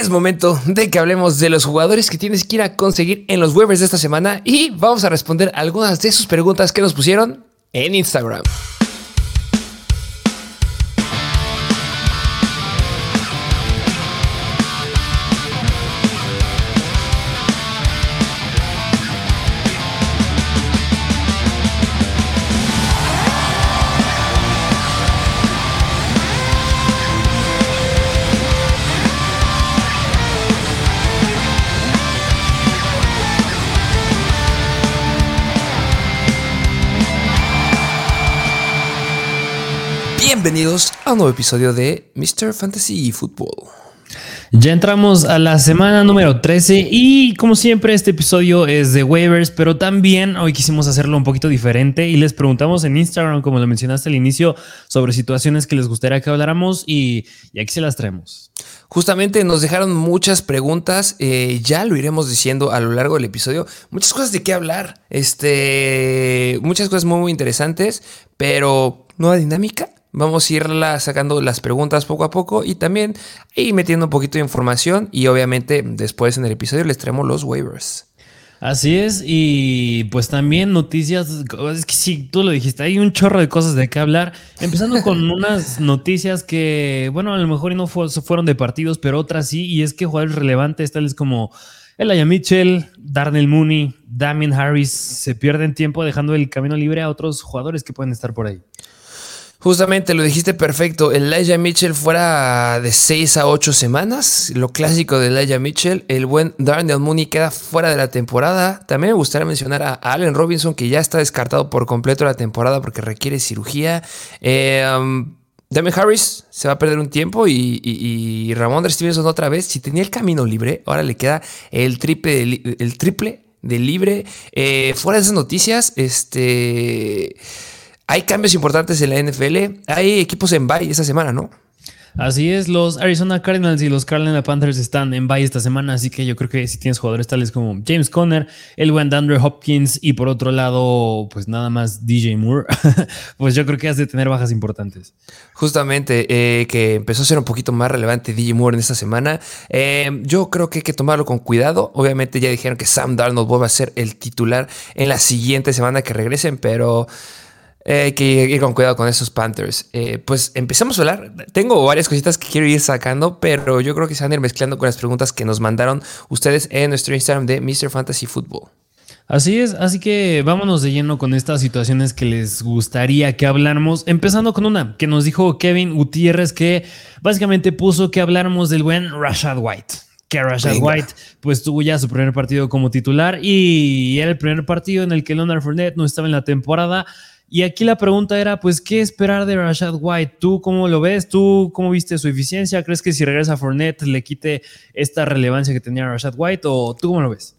Es momento de que hablemos de los jugadores que tienes que ir a conseguir en los waivers de esta semana y vamos a responder algunas de sus preguntas que nos pusieron en Instagram. Bienvenidos a un nuevo episodio de Mr. Fantasy Football. Ya entramos a la semana número 13 y como siempre este episodio es de waivers, pero también hoy quisimos hacerlo un poquito diferente y les preguntamos en Instagram, como lo mencionaste al inicio, sobre situaciones que les gustaría que habláramos y, aquí se las traemos. Justamente nos dejaron muchas preguntas, eh, ya lo iremos diciendo a lo largo del episodio, muchas cosas de qué hablar, este, muchas cosas muy, muy interesantes, pero nueva dinámica Vamos a irla sacando las preguntas poco a poco y también ir metiendo un poquito de información y obviamente después en el episodio les traemos los waivers. Así es, y pues también noticias, es que sí, tú lo dijiste, hay un chorro de cosas de qué hablar, empezando con unas noticias que, bueno, a lo mejor no fueron de partidos, pero otras sí, y es que jugadores relevantes tales como Elijah Mitchell, Darnell Mooney, Damien Harris se pierden tiempo dejando el camino libre a otros jugadores que pueden estar por ahí. Justamente lo dijiste perfecto. Elijah Mitchell fuera de 6 a 8 semanas. Lo clásico de Elijah Mitchell. El buen Darnell Mooney queda fuera de la temporada. También me gustaría mencionar a Allen Robinson, que ya está descartado por completo la temporada porque requiere cirugía. Eh, um, Harris se va a perder un tiempo y, y, Ramón Stevenson otra vez. Si tenía el camino libre, ahora le queda el triple de, el triple de libre. Eh, fuera de esas noticias, este. Hay cambios importantes en la NFL. Hay equipos en bye esta semana, ¿no? Así es, los Arizona Cardinals y los Carolina Panthers están en bye esta semana, así que yo creo que si tienes jugadores tales como James Conner, el buen Andrew Hopkins y por otro lado, pues nada más DJ Moore, pues yo creo que has de tener bajas importantes. Justamente, eh, que empezó a ser un poquito más relevante DJ Moore en esta semana. Eh, yo creo que hay que tomarlo con cuidado. Obviamente ya dijeron que Sam Darnold vuelve a ser el titular en la siguiente semana que regresen, pero... Eh, hay que ir con cuidado con esos Panthers. Eh, pues empezamos a hablar. Tengo varias cositas que quiero ir sacando, pero yo creo que se van a ir mezclando con las preguntas que nos mandaron ustedes en nuestro Instagram de Mr. Fantasy Football. Así es, así que vámonos de lleno con estas situaciones que les gustaría que habláramos. Empezando con una que nos dijo Kevin Gutiérrez, que básicamente puso que habláramos del buen Rashad White que Rashad White pues tuvo ya su primer partido como titular y era el primer partido en el que Leonard Fournette no estaba en la temporada. Y aquí la pregunta era, pues, ¿qué esperar de Rashad White? ¿Tú cómo lo ves? ¿Tú cómo viste su eficiencia? ¿Crees que si regresa a Fournette le quite esta relevancia que tenía Rashad White? ¿O tú cómo lo ves?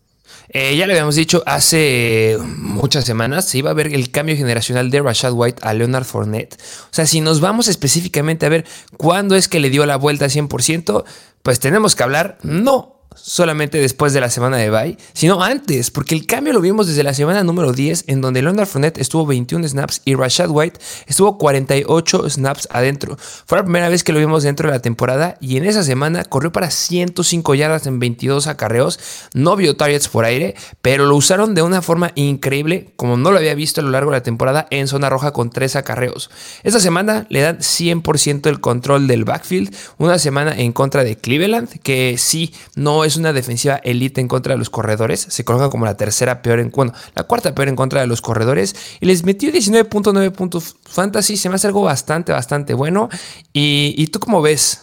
Eh, ya le habíamos dicho hace muchas semanas, se iba a ver el cambio generacional de Rashad White a Leonard Fournette. O sea, si nos vamos específicamente a ver cuándo es que le dio la vuelta al 100%, pues tenemos que hablar, no solamente después de la semana de bye, sino antes, porque el cambio lo vimos desde la semana número 10, en donde Leonard Fournette estuvo 21 snaps y Rashad White estuvo 48 snaps adentro. Fue la primera vez que lo vimos dentro de la temporada y en esa semana corrió para 105 yardas en 22 acarreos, no vio targets por aire, pero lo usaron de una forma increíble, como no lo había visto a lo largo de la temporada en zona roja con 3 acarreos. Esta semana le dan 100% el control del backfield, una semana en contra de Cleveland, que sí, no es una defensiva elite en contra de los corredores. Se coloca como la tercera peor en bueno, la cuarta peor en contra de los corredores. Y les metió 19.9 puntos fantasy. Se me hace algo bastante, bastante bueno. ¿Y, y tú cómo ves?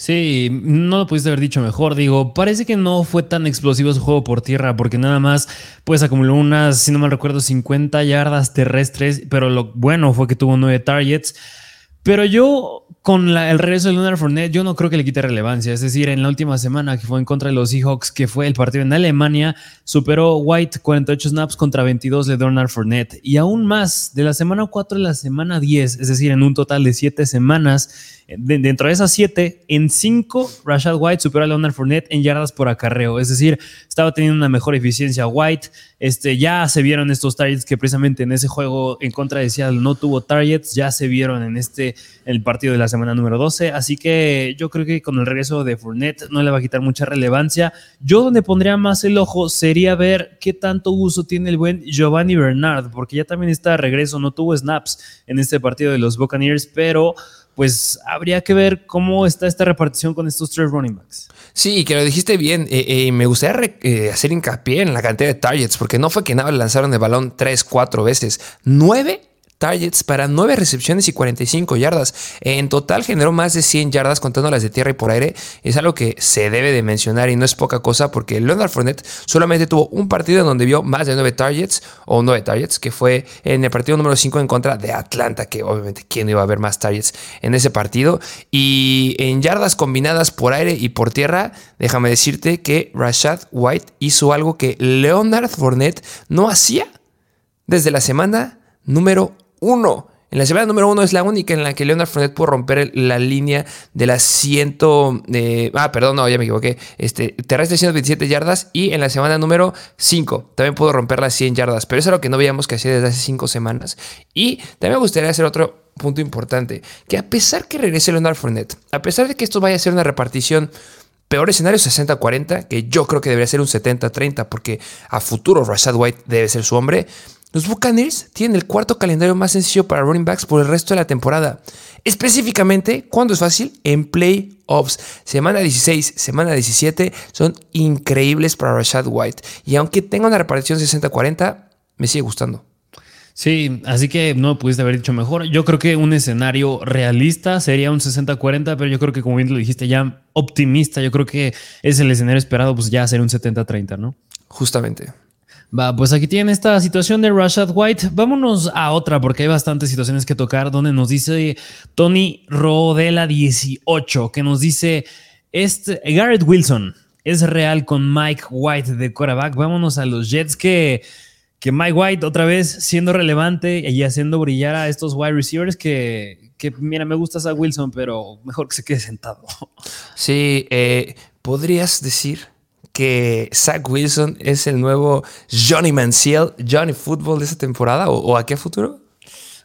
Sí, no lo pudiste haber dicho mejor. Digo, parece que no fue tan explosivo su juego por tierra, porque nada más pues acumuló unas, si no mal recuerdo, 50 yardas terrestres, pero lo bueno fue que tuvo 9 targets. Pero yo con el regreso de Leonard Fournette, yo no creo que le quite relevancia. Es decir, en la última semana que fue en contra de los Seahawks, que fue el partido en Alemania, superó White 48 snaps contra 22 de Leonard Fournette. Y aún más, de la semana 4 a la semana 10, es decir, en un total de 7 semanas, dentro de esas 7, en 5, Rashad White superó a Leonard Fournette en yardas por acarreo. Es decir, estaba teniendo una mejor eficiencia White. Este, ya se vieron estos targets que precisamente en ese juego en contra de Seattle no tuvo targets, ya se vieron en este en el partido de la semana número 12. Así que yo creo que con el regreso de Fournette no le va a quitar mucha relevancia. Yo donde pondría más el ojo sería ver qué tanto uso tiene el buen Giovanni Bernard, porque ya también está de regreso, no tuvo snaps en este partido de los Buccaneers, pero pues habría que ver cómo está esta repartición con estos tres running backs. Sí, que lo dijiste bien. Eh, eh, me gustaría eh, hacer hincapié en la cantidad de targets, porque no fue que nada lanzaron el balón tres, cuatro veces. Nueve targets para 9 recepciones y 45 yardas. En total generó más de 100 yardas contando las de tierra y por aire. Es algo que se debe de mencionar y no es poca cosa porque Leonard Fournette solamente tuvo un partido en donde vio más de 9 targets o 9 targets, que fue en el partido número 5 en contra de Atlanta, que obviamente quién iba a ver más targets en ese partido. Y en yardas combinadas por aire y por tierra, déjame decirte que Rashad White hizo algo que Leonard Fournette no hacía desde la semana número uno. En la semana número uno es la única en la que Leonard Fournette pudo romper la línea de las 100. ah, perdón, no, ya me equivoqué. Este, terrestre 127 yardas y en la semana número 5 también pudo romper las 100 yardas. Pero eso es lo que no veíamos que hacía desde hace 5 semanas. Y también me gustaría hacer otro punto importante: que a pesar que regrese Leonard Fournette, a pesar de que esto vaya a ser una repartición Peor escenario 60-40, que yo creo que debería ser un 70-30, porque a futuro Rashad White debe ser su hombre. Los Buccaneers tienen el cuarto calendario más sencillo para running backs por el resto de la temporada. Específicamente, cuando es fácil? En playoffs. Semana 16, semana 17 son increíbles para Rashad White. Y aunque tenga una repartición 60-40, me sigue gustando. Sí, así que no pudiste haber dicho mejor. Yo creo que un escenario realista sería un 60-40, pero yo creo que como bien lo dijiste ya optimista, yo creo que es el escenario esperado, pues ya ser un 70-30, ¿no? Justamente. Va, pues aquí tienen esta situación de Rashad White. Vámonos a otra porque hay bastantes situaciones que tocar donde nos dice Tony Rodela 18 que nos dice este Garrett Wilson es real con Mike White de quarterback. Vámonos a los Jets que que Mike White otra vez siendo relevante y haciendo brillar a estos wide receivers que, que mira, me gusta a Wilson, pero mejor que se quede sentado. Sí, eh, podrías decir que Zach Wilson es el nuevo Johnny Manziel, Johnny Football de esta temporada o, a qué futuro?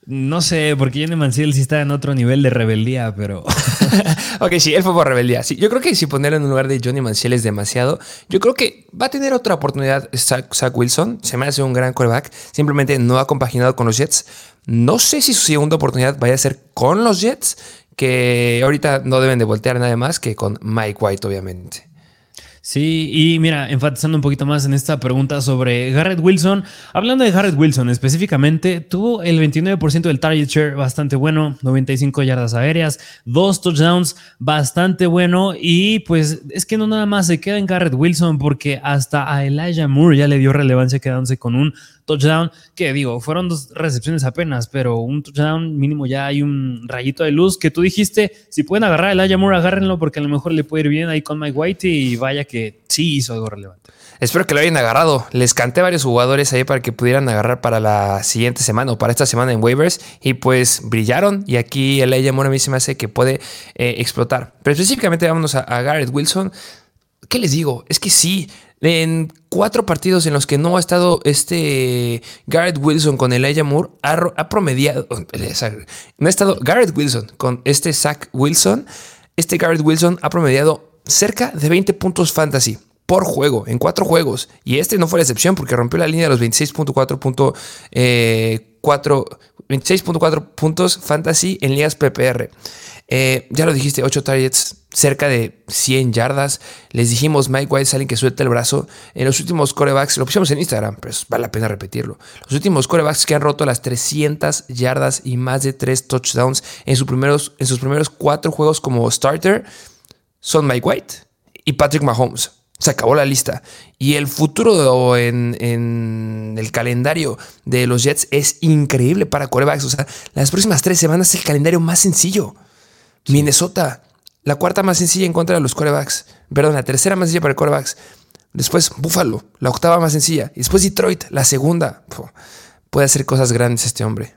No sé, porque Johnny Manziel sí está en otro nivel de rebeldía, pero. ok, sí, él fue por rebeldía. Sí, yo creo que si ponerlo en un lugar de Johnny Manziel es demasiado. Yo creo que va a tener otra oportunidad Zach, Wilson. Se me hace un gran quarterback. Simplemente no ha compaginado con los Jets. No sé si su segunda oportunidad vaya a ser con los Jets, que ahorita no deben de voltear nada más que con Mike White, obviamente. Sí, y mira, enfatizando un poquito más en esta pregunta sobre Garrett Wilson, hablando de Garrett Wilson específicamente, tuvo el 29% del target share bastante bueno, 95 yardas aéreas, dos touchdowns bastante bueno y pues es que no nada más se queda en Garrett Wilson porque hasta a Elijah Moore ya le dio relevancia quedándose con un touchdown, que digo, fueron dos recepciones apenas, pero un touchdown mínimo ya hay un rayito de luz que tú dijiste, si pueden agarrar el Aya Moore, agárrenlo porque a lo mejor le puede ir bien ahí con Mike White y vaya que sí hizo algo relevante. Espero que lo hayan agarrado. Les canté varios jugadores ahí para que pudieran agarrar para la siguiente semana o para esta semana en waivers y pues brillaron y aquí el Aya Moore a mí se me hace que puede eh, explotar. Pero específicamente vámonos a, a Garrett Wilson. ¿Qué les digo? Es que sí, en cuatro partidos en los que no ha estado este Garrett Wilson con Elijah Moore, ha, promediado. No ha estado Garrett Wilson con este Zach Wilson. Este Garrett Wilson ha promediado cerca de 20 puntos fantasy por juego, en cuatro juegos. Y este no fue la excepción porque rompió la línea de los 26.4 26.4 eh, puntos fantasy en ligas PPR. Eh, ya lo dijiste, 8 targets, cerca de 100 yardas. Les dijimos, Mike White salen que suelta el brazo. En los últimos corebacks, lo pusimos en Instagram, pero vale la pena repetirlo. Los últimos corebacks que han roto las 300 yardas y más de 3 touchdowns en, sus primeros, en sus primeros 4 juegos como starter son Mike White y Patrick Mahomes. Se acabó la lista. Y el futuro en, en, el calendario de los Jets es increíble para corebacks. O sea, las próximas tres semanas es el calendario más sencillo. Minnesota, la cuarta más sencilla en contra de los corebacks. Perdón, la tercera más sencilla para corebacks. Después Buffalo, la octava más sencilla. Y después Detroit, la segunda. puede hacer cosas grandes este hombre.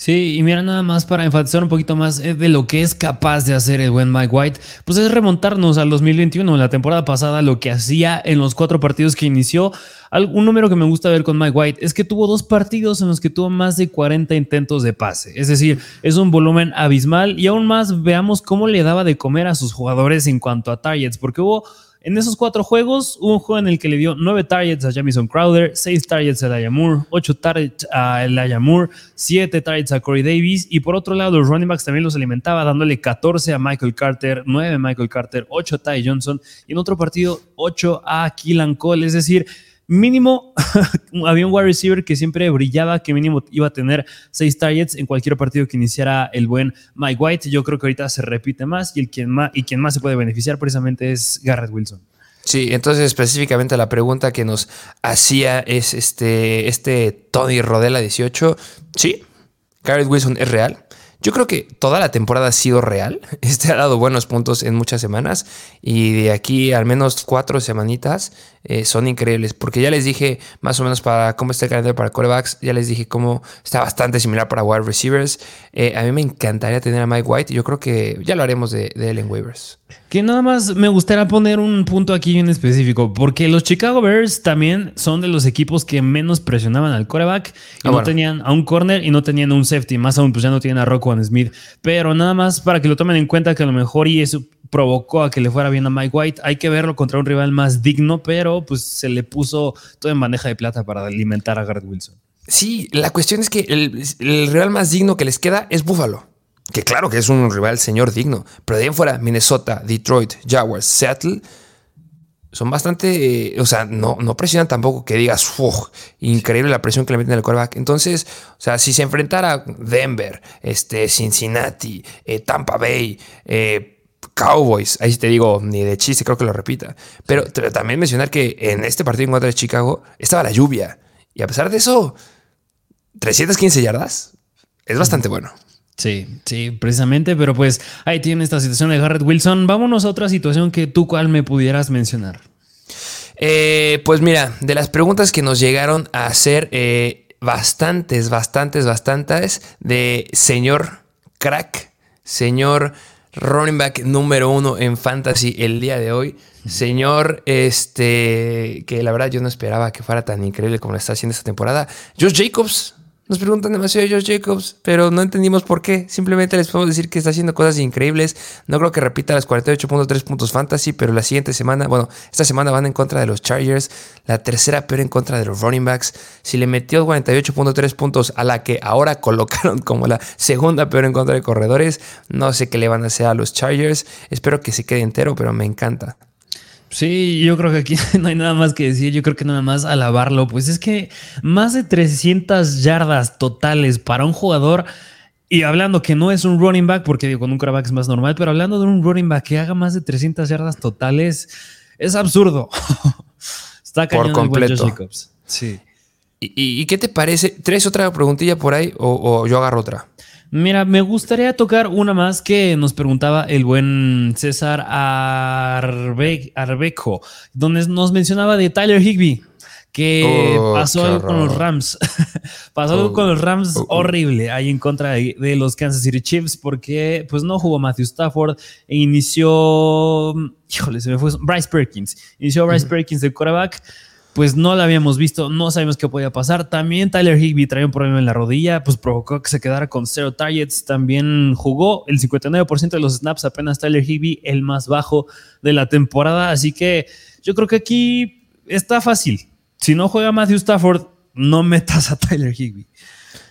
Sí, y mira, nada más para enfatizar un poquito más eh, de lo que es capaz de hacer el buen Mike White, pues es remontarnos al 2021, la temporada pasada, lo que hacía en los cuatro partidos que inició. Un número que me gusta ver con Mike White es que tuvo dos partidos en los que tuvo más de 40 intentos de pase. Es decir, es un volumen abismal y aún más veamos cómo le daba de comer a sus jugadores en cuanto a targets, porque hubo en esos cuatro juegos, hubo un juego en el que le dio nueve targets a Jamison Crowder, seis targets a Elijah Moore, ocho targets a Elijah Moore, siete targets a Corey Davis. Y por otro lado, los running backs también los alimentaba, dándole 14 a Michael Carter, 9 a Michael Carter, 8 a Ty Johnson. Y en otro partido, 8 a Keelan Cole. Es decir, mínimo había un wide receiver que siempre brillaba, que mínimo iba a tener seis targets en cualquier partido que iniciara el buen Mike White. Yo creo que ahorita se repite más y, el quien más, y quien más se puede beneficiar precisamente es Garrett Wilson. Sí, entonces específicamente la pregunta que nos hacía es este, este Tony Rodela 18. Sí, Garrett Wilson es real. Yo creo que toda la temporada ha sido real. Este ha dado buenos puntos en muchas semanas y de aquí al menos cuatro semanitas eh, son increíbles, porque ya les dije más o menos para cómo está el calendario para corebacks, ya les dije cómo está bastante similar para wide receivers. Eh, a mí me encantaría tener a Mike White yo creo que ya lo haremos de, de él en waivers. Que nada más me gustaría poner un punto aquí en específico, porque los Chicago Bears también son de los equipos que menos presionaban al coreback y ah, no tenían a un corner y no tenían un safety, más aún pues ya no tienen a Rockwell Smith, pero nada más para que lo tomen en cuenta que a lo mejor y eso provocó a que le fuera bien a Mike White. Hay que verlo contra un rival más digno, pero pues se le puso todo en bandeja de plata para alimentar a Garrett Wilson. Sí, la cuestión es que el, rival más digno que les queda es Buffalo. Que claro que es un rival señor digno, pero de ahí fuera, Minnesota, Detroit, Jaguars, Seattle, son bastante, o sea, no, no presionan tampoco que digas, increíble la presión que le meten al quarterback. Entonces, o sea, si se enfrentara Denver, este, Cincinnati, eh, Tampa Bay, eh, Cowboys. Ahí te digo, ni de chiste, creo que lo repita. Pero, también mencionar que en este partido en contra de Chicago estaba la lluvia. Y a pesar de eso, 315 yardas es bastante bueno. Sí, sí, precisamente, pero pues ahí tiene esta situación de Garrett Wilson. Vámonos a otra situación que tú cuál me pudieras mencionar. Eh, pues mira, de las preguntas que nos llegaron a hacer eh, bastantes, bastantes, bastantes de señor crack, señor running back número uno en fantasy el día de hoy. Señor, este, que la verdad yo no esperaba que fuera tan increíble como lo está haciendo esta temporada. Josh Jacobs, nos preguntan demasiado de Josh Jacobs, pero no entendimos por qué. Simplemente les podemos decir que está haciendo cosas increíbles. No creo que repita las 48.3 puntos fantasy, pero la siguiente semana, bueno, esta semana van en contra de los Chargers, la tercera peor en contra de los running backs. Si le metió 48.3 puntos a la que ahora colocaron como la segunda peor en contra de corredores, no sé qué le van a hacer a los Chargers. Espero que se quede entero, pero me encanta. Sí, yo creo que aquí no hay nada más que decir. Yo creo que nada más alabarlo. Pues es que más de 300 yardas totales para un jugador. Y hablando que no es un running back, porque digo, con un quarterback es más normal, pero hablando de un running back que haga más de 300 yardas totales, es absurdo. Está cañón por completo. Jacobs. Sí. ¿Y, qué te parece? ¿Traes otra preguntilla por ahí o yo agarro otra? Mira, me gustaría tocar una más que nos preguntaba el buen César Arbeco, donde nos mencionaba de Tyler Higby, que oh, pasó algo con los Rams. pasó algo con los Rams oh, horrible ahí en contra de, los Kansas City Chiefs, porque pues no jugó Matthew Stafford e inició, híjole, se me fue Bryce Perkins. Inició Bryce Perkins de quarterback pues no la habíamos visto, no sabemos qué podía pasar. También Tyler Higby traía un problema en la rodilla, pues provocó que se quedara con cero targets. También jugó el 59% de los snaps, apenas Tyler Higby, el más bajo de la temporada. Así que yo creo que aquí está fácil. Si no juega Matthew Stafford, no metas a Tyler Higby.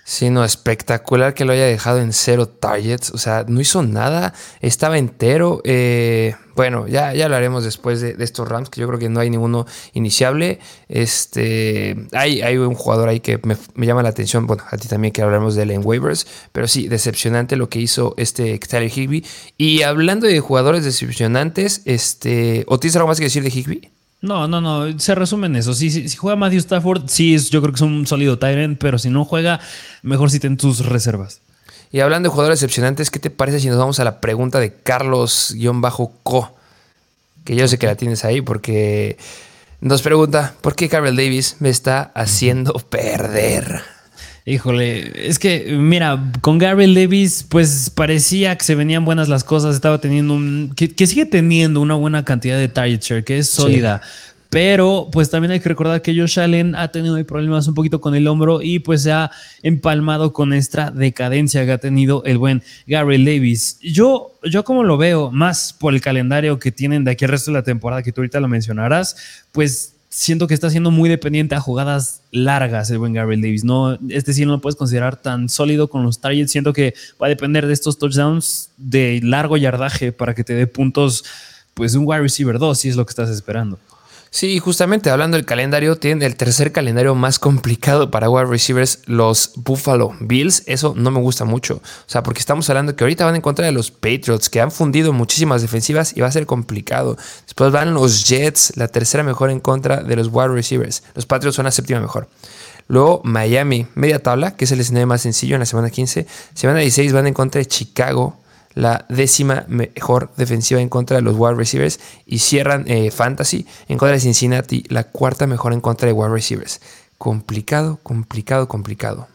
Sí, no, espectacular que lo haya dejado en cero targets. O sea, no hizo nada, estaba entero. Eh, bueno, ya, ya lo haremos después de, estos Rams, que yo creo que no hay ninguno iniciable. Este, hay, hay un jugador ahí que me, llama la atención. Bueno, a ti también que hablaremos de en waivers. Pero sí, decepcionante lo que hizo este Tyler Higby. Y hablando de jugadores decepcionantes, este, ¿o tienes algo más que decir de Higby? No, no, no, se resume en eso. Si, si, juega Matthew Stafford, sí, yo creo que es un sólido Tyrant, pero si no juega, mejor si ten tus reservas. Y hablando de jugadores decepcionantes, ¿qué te parece si nos vamos a la pregunta de Carlos-Co? Que yo sé que la tienes ahí porque nos pregunta, ¿por qué Carmel Davis me está haciendo perder? Híjole, es que, mira, con Gary Levis, pues parecía que se venían buenas las cosas, estaba teniendo un. que, sigue teniendo una buena cantidad de target share, que es sólida. Pero pues también hay que recordar que Josh Allen ha tenido problemas un poquito con el hombro y pues se ha empalmado con esta decadencia que ha tenido el buen Gary Levis. Yo, yo como lo veo, más por el calendario que tienen de aquí al resto de la temporada que tú ahorita lo mencionarás, pues siento que está siendo muy dependiente a jugadas largas el buen Gabriel Davis. No, este sí no lo puedes considerar tan sólido con los targets. Siento que va a depender de estos touchdowns de largo yardaje para que te dé puntos, pues un wide receiver 2, si es lo que estás esperando. Sí, justamente hablando del calendario, tienen el tercer calendario más complicado para wide receivers, los Buffalo Bills. Eso no me gusta mucho. O sea, porque estamos hablando que ahorita van en contra de los Patriots, que han fundido muchísimas defensivas y va a ser complicado. Después van los Jets, la tercera mejor en contra de los wide receivers. Los Patriots son la séptima mejor. Luego Miami, media tabla, que es el escenario más sencillo en la semana 15. Semana 16 van en contra de Chicago, la décima mejor defensiva en contra de los wide receivers y cierran eh, Fantasy en contra de Cincinnati, la cuarta mejor en contra de wide receivers. Complicado, complicado, complicado.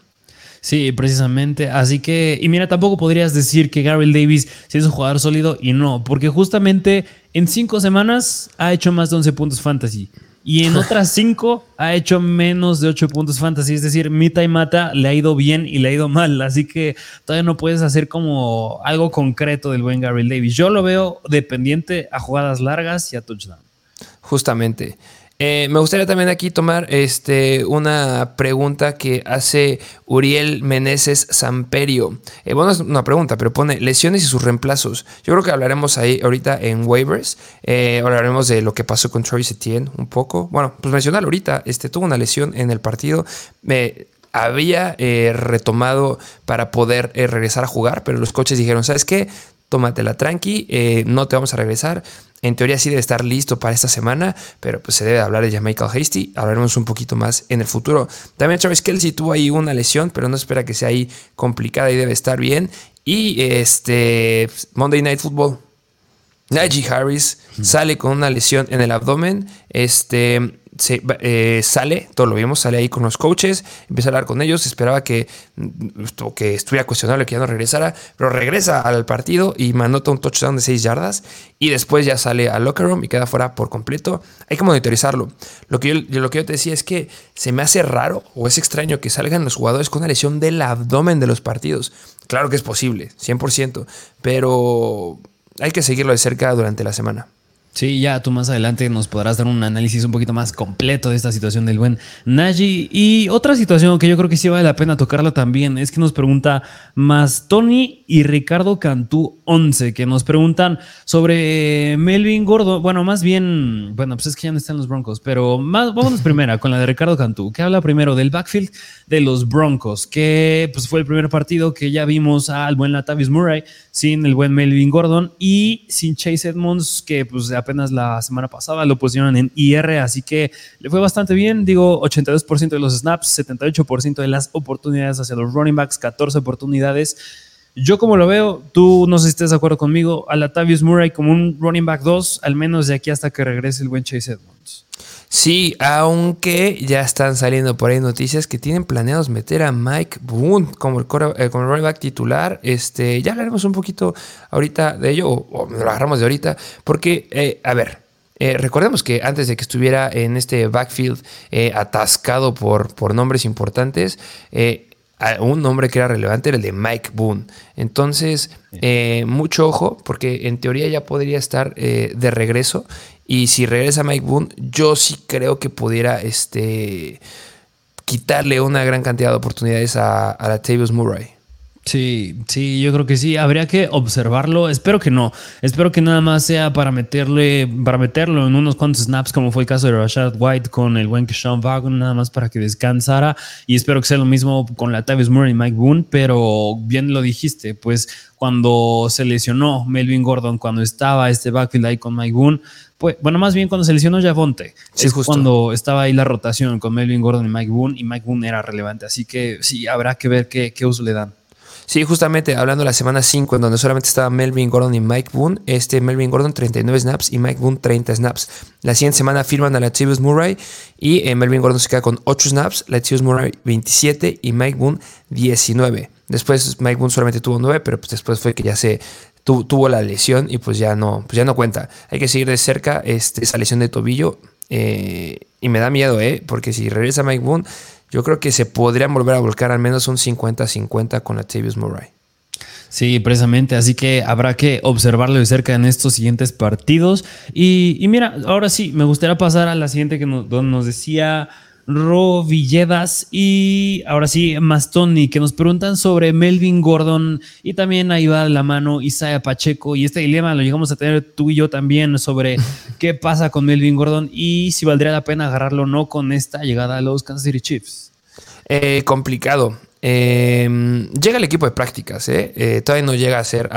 Sí, precisamente. Así que, y mira, tampoco podrías decir que Gabriel Davis es un jugador sólido y no, porque justamente en cinco semanas ha hecho más de 11 puntos fantasy. Y en otras cinco ha hecho menos de ocho puntos fantasy. Es decir, Mita y Mata le ha ido bien y le ha ido mal. Así que todavía no puedes hacer como algo concreto del buen Gary Davis. Yo lo veo dependiente a jugadas largas y a touchdown. Justamente. Eh, me gustaría también aquí tomar este, una pregunta que hace Uriel Meneses Samperio. Eh, bueno, es una pregunta, pero pone lesiones y sus reemplazos. Yo creo que hablaremos ahí ahorita en waivers. Eh, hablaremos de lo que pasó con Travis Etienne un poco. Bueno, pues mencionar ahorita, este, tuvo una lesión en el partido. Me había retomado para poder regresar a jugar, pero los coches dijeron, ¿sabes qué? Tómatela tranqui, no te vamos a regresar en teoría sí debe estar listo para esta semana, pero pues se debe hablar de Michael Hasty. Hablaremos un poquito más en el futuro. También Travis Kelsey tuvo ahí una lesión, pero no espera que sea ahí complicada y debe estar bien. Y este Monday Night Football. Najee Harris sale con una lesión en el abdomen. Este eh, sale, todo lo vimos, sale ahí con los coaches, empieza a hablar con ellos, esperaba que, mm, que estuviera cuestionable que ya no regresara, pero regresa al partido y manota un touchdown de 6 yardas y después ya sale al locker room y queda fuera por completo. Hay que monitorizarlo. Lo que, yo, lo que yo te decía es que se me hace raro o es extraño que salgan los jugadores con una lesión del abdomen de los partidos. Claro que es posible, 100%, pero hay que seguirlo de cerca durante la semana. Sí, ya tú más adelante nos podrás dar un análisis un poquito más completo de esta situación del buen Naji. Y otra situación que yo creo que sí vale la pena tocarla también es que nos pregunta más Tony y Ricardo Cantú 11, que nos preguntan sobre Melvin Gordo. Bueno, más bien, bueno, pues es que ya no están los Broncos, pero más, vámonos primera con la de Ricardo Cantú, que habla primero del backfield de los Broncos, que pues fue el primer partido que ya vimos al buen Latavius Murray sin el buen Melvin Gordon y sin Chase Edmonds, que pues apenas la semana pasada lo pusieron en IR, así que le fue bastante bien. Digo, 82% de los snaps, 78% de las oportunidades hacia los running backs, 14 oportunidades. Yo como lo veo, tú no sé si estés de acuerdo conmigo, a Latavius Murray como un running back 2, al menos de aquí hasta que regrese el buen Chase Edmonds. Sí, aunque ya están saliendo por ahí noticias que tienen planeados meter a Mike Boone como el, eh, como running back titular. Este, ya hablaremos un poquito ahorita de ello, o, lo agarramos de ahorita, porque, eh, a ver, eh, recordemos que antes de que estuviera en este backfield atascado por, por nombres importantes, un nombre que era relevante era el de Mike Boone. Entonces, mucho ojo, porque en teoría ya podría estar de regreso y si regresa Mike Boone, yo sí creo que pudiera este, quitarle una gran cantidad de oportunidades a, a Latavius Murray. Sí, sí, yo creo que sí. Habría que observarlo. Espero que no. Espero que nada más sea para meterle, para meterlo en unos cuantos snaps, como fue el caso de Rashad White con el buen Sean Wagon, nada más para que descansara. Y espero que sea lo mismo con la Tavis Murray y Mike Boone. Pero bien lo dijiste, pues cuando se lesionó Melvin Gordon, cuando estaba este backfield ahí con Mike Boone, pues, bueno, más bien cuando se lesionó Javonte. es cuando estaba ahí la rotación con Melvin Gordon y Mike Boone, y Mike Boone era relevante. Así que sí, habrá que ver qué, qué uso le dan. Sí, justamente hablando de la semana 5, en donde solamente estaba Melvin Gordon y Mike Boone, este Melvin Gordon 39 snaps y Mike Boone 30 snaps. La siguiente semana firman a Latavius Murray y eh, Melvin Gordon se queda con 8 snaps, Latavius Murray 27 y Mike Boone 19. Después Mike Boone solamente tuvo 9, pero pues después fue que ya se tuvo la lesión y pues ya no, pues ya no cuenta. Hay que seguir de cerca este, esa lesión de tobillo eh, y me da miedo, ¿eh? Porque si regresa Mike Boone, yo creo que se podrían volver a volcar al menos un 50-50 con Latavius Murray. Sí, precisamente. Así que habrá que observarlo de cerca en estos siguientes partidos. Y, mira, ahora sí, me gustaría pasar a la siguiente que nos, nos decía Ro Villedas y ahora sí, Mastoni, que nos preguntan sobre Melvin Gordon y también ahí va la mano Isaiah Pacheco. Y este dilema lo llegamos a tener tú y yo también sobre qué pasa con Melvin Gordon y si valdría la pena agarrarlo o no con esta llegada a los Kansas City Chiefs. Eh, complicado. Em, llega el equipo de prácticas, ¿eh? ¿eh? todavía no llega a ser.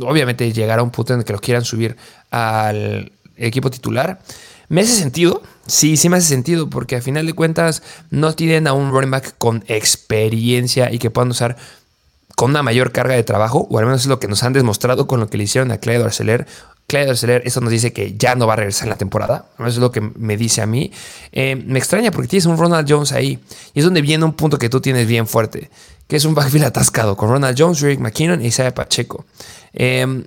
obviamente llegará a un punto en el que lo quieran subir al equipo titular. ¿Me hace sentido? Sí, sí me hace sentido, porque a final de cuentas no tienen a un running back con experiencia y que puedan usar con una mayor carga de trabajo, o al menos es lo que nos han demostrado con lo que le hicieron a Clyde Arcelor. Clyde Arcelor, eso nos dice que ya no va a regresar en la temporada. Eso es lo que me dice a mí. Eh, me extraña porque tienes un Ronald Jones ahí. Y es donde viene un punto que tú tienes bien fuerte, que es un backfield atascado con Ronald Jones, Rick McKinnon y Isaiah Pacheco. Eh,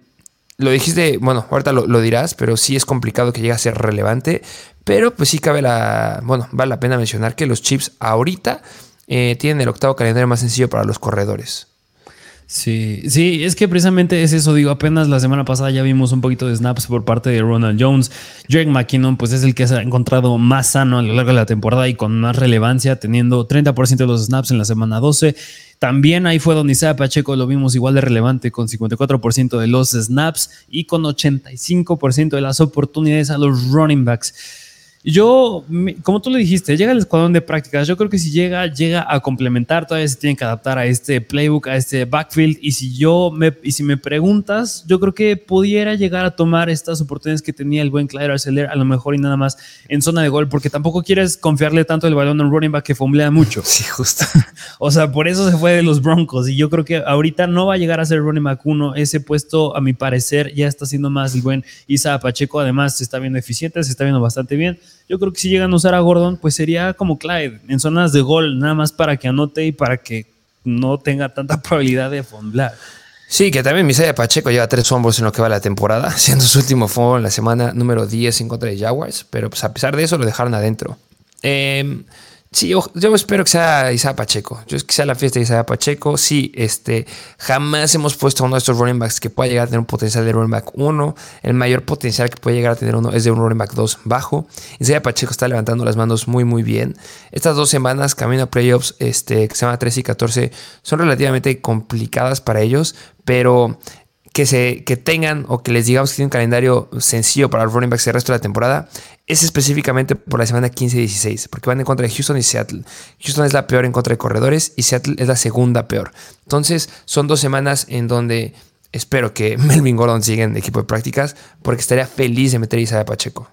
lo dijiste, bueno, ahorita lo, dirás, pero sí es complicado que llegue a ser relevante. Pero pues sí cabe la, bueno, vale la pena mencionar que los chips ahorita eh, tienen el octavo calendario más sencillo para los corredores. Sí, sí, es que precisamente es eso, digo, apenas la semana pasada ya vimos un poquito de snaps por parte de Ronald Jones. Drake McKinnon, pues es el que se ha encontrado más sano a lo largo de la temporada y con más relevancia, teniendo 30% de los snaps en la semana 12. También ahí fue donde Isaiah Pacheco lo vimos igual de relevante, con 54% de los snaps y con 85% de las oportunidades a los running backs. Yo, como tú le dijiste, llega el escuadrón de prácticas. Yo creo que si llega, llega a complementar. Todavía se tiene que adaptar a este playbook, a este backfield. Y si yo me, y si me preguntas, yo creo que pudiera llegar a tomar estas oportunidades que tenía el buen Clyde Arcelor, a lo mejor y nada más en zona de gol, porque tampoco quieres confiarle tanto el balón a un running back que fomblea mucho. Sí, justo. o sea, por eso se fue de los Broncos. Y yo creo que ahorita no va a llegar a ser running back uno. Ese puesto, a mi parecer, ya está siendo más el buen Isa Pacheco. Además, se está viendo eficiente, se está viendo bastante bien. Yo creo que si llegan a usar a Gordon, pues sería como Clyde, en zonas de gol, nada más para que anote y para que no tenga tanta probabilidad de fondlar. Sí, que también Misaya Pacheco lleva tres fumbles en lo que va la temporada, siendo su último fumble en la semana número 10 en contra de Jaguars, pero pues a pesar de eso lo dejaron adentro. Eh, Sí, yo, espero que sea Isaiah Pacheco. Yo que sea la fiesta de Isaiah Pacheco. Sí, este, jamás hemos puesto uno de estos running backs que pueda llegar a tener un potencial de running back 1. El mayor potencial que puede llegar a tener uno es de un running back 2 bajo. Isaiah Pacheco está levantando las manos muy, muy bien. Estas dos semanas, camino a playoffs, este, que se llama 13 y 14, son relativamente complicadas para ellos, pero que, se, que tengan o que les digamos que tienen un calendario sencillo para los running backs el resto de la temporada es específicamente por la semana 15 y 16, porque van en contra de Houston y Seattle. Houston es la peor en contra de corredores y Seattle es la segunda peor. Entonces, son dos semanas en donde espero que Melvin Gordon siga en equipo de prácticas, porque estaría feliz de meter a Isaiah Pacheco.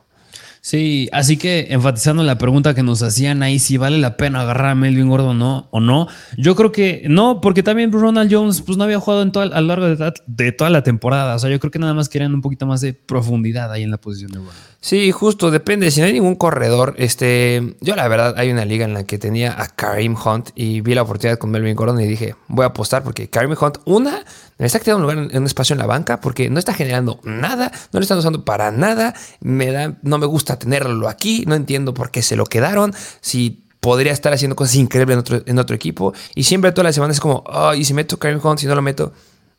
Sí, así que enfatizando la pregunta que nos hacían ahí, si vale la pena agarrar a Melvin Gordon ¿no? o no, yo creo que no, porque también Ronald Jones pues, no había jugado en a lo largo de, toda la temporada. O sea, yo creo que nada más querían un poquito más de profundidad ahí en la posición de Ronald. Sí, justo, depende. Si no hay ningún corredor, este, yo la verdad hay una liga en la que tenía a Karim Hunt y vi la oportunidad con Melvin Gordon y dije, voy a apostar porque Karim Hunt, una, está quedando un lugar en un espacio en la banca porque no está generando nada, no lo están usando para nada, me da, no me gusta tenerlo aquí, no entiendo por qué se lo quedaron, si podría estar haciendo cosas increíbles en otro, en otro equipo y siempre todas las semanas es como, oh, y si meto Karim Hunt, si no lo meto,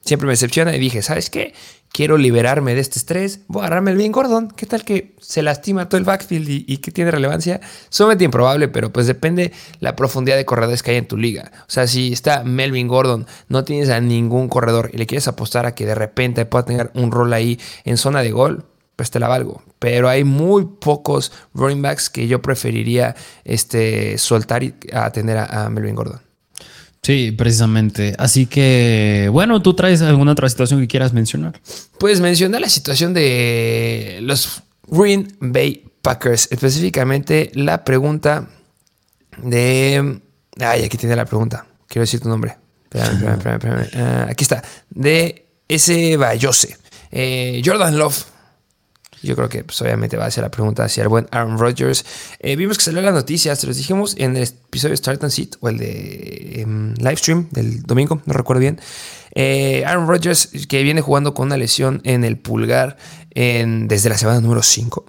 siempre me decepciona y dije, ¿sabes qué? Quiero liberarme de este estrés, voy a agarrarme el bien Gordon. ¿Qué tal que se lastima todo el backfield y, que tiene relevancia? Sumamente improbable, pero pues depende la profundidad de corredores que hay en tu liga. O sea, si está Melvin Gordon, no tienes a ningún corredor y le quieres apostar a que de repente pueda tener un rol ahí en zona de gol, pues te la valgo. Pero hay muy pocos running backs que yo preferiría este, soltar y a tener a Melvin Gordon. Sí, precisamente. Así que, bueno, ¿tú traes alguna otra situación que quieras mencionar? Pues mencionar la situación de los Green Bay Packers, específicamente la pregunta de... Ay, aquí tiene la pregunta. Quiero decir tu nombre. Ah, aquí está. De ese Bayose. Eh, Jordan Love. Yo creo que pues, obviamente va a ser la pregunta hacia el buen Aaron Rodgers. Eh, vimos que salió la noticia, se los dijimos en el episodio Start and Seat o el de em, livestream del domingo, no recuerdo bien. Eh, Aaron Rodgers, que viene jugando con una lesión en el pulgar desde la semana número 5.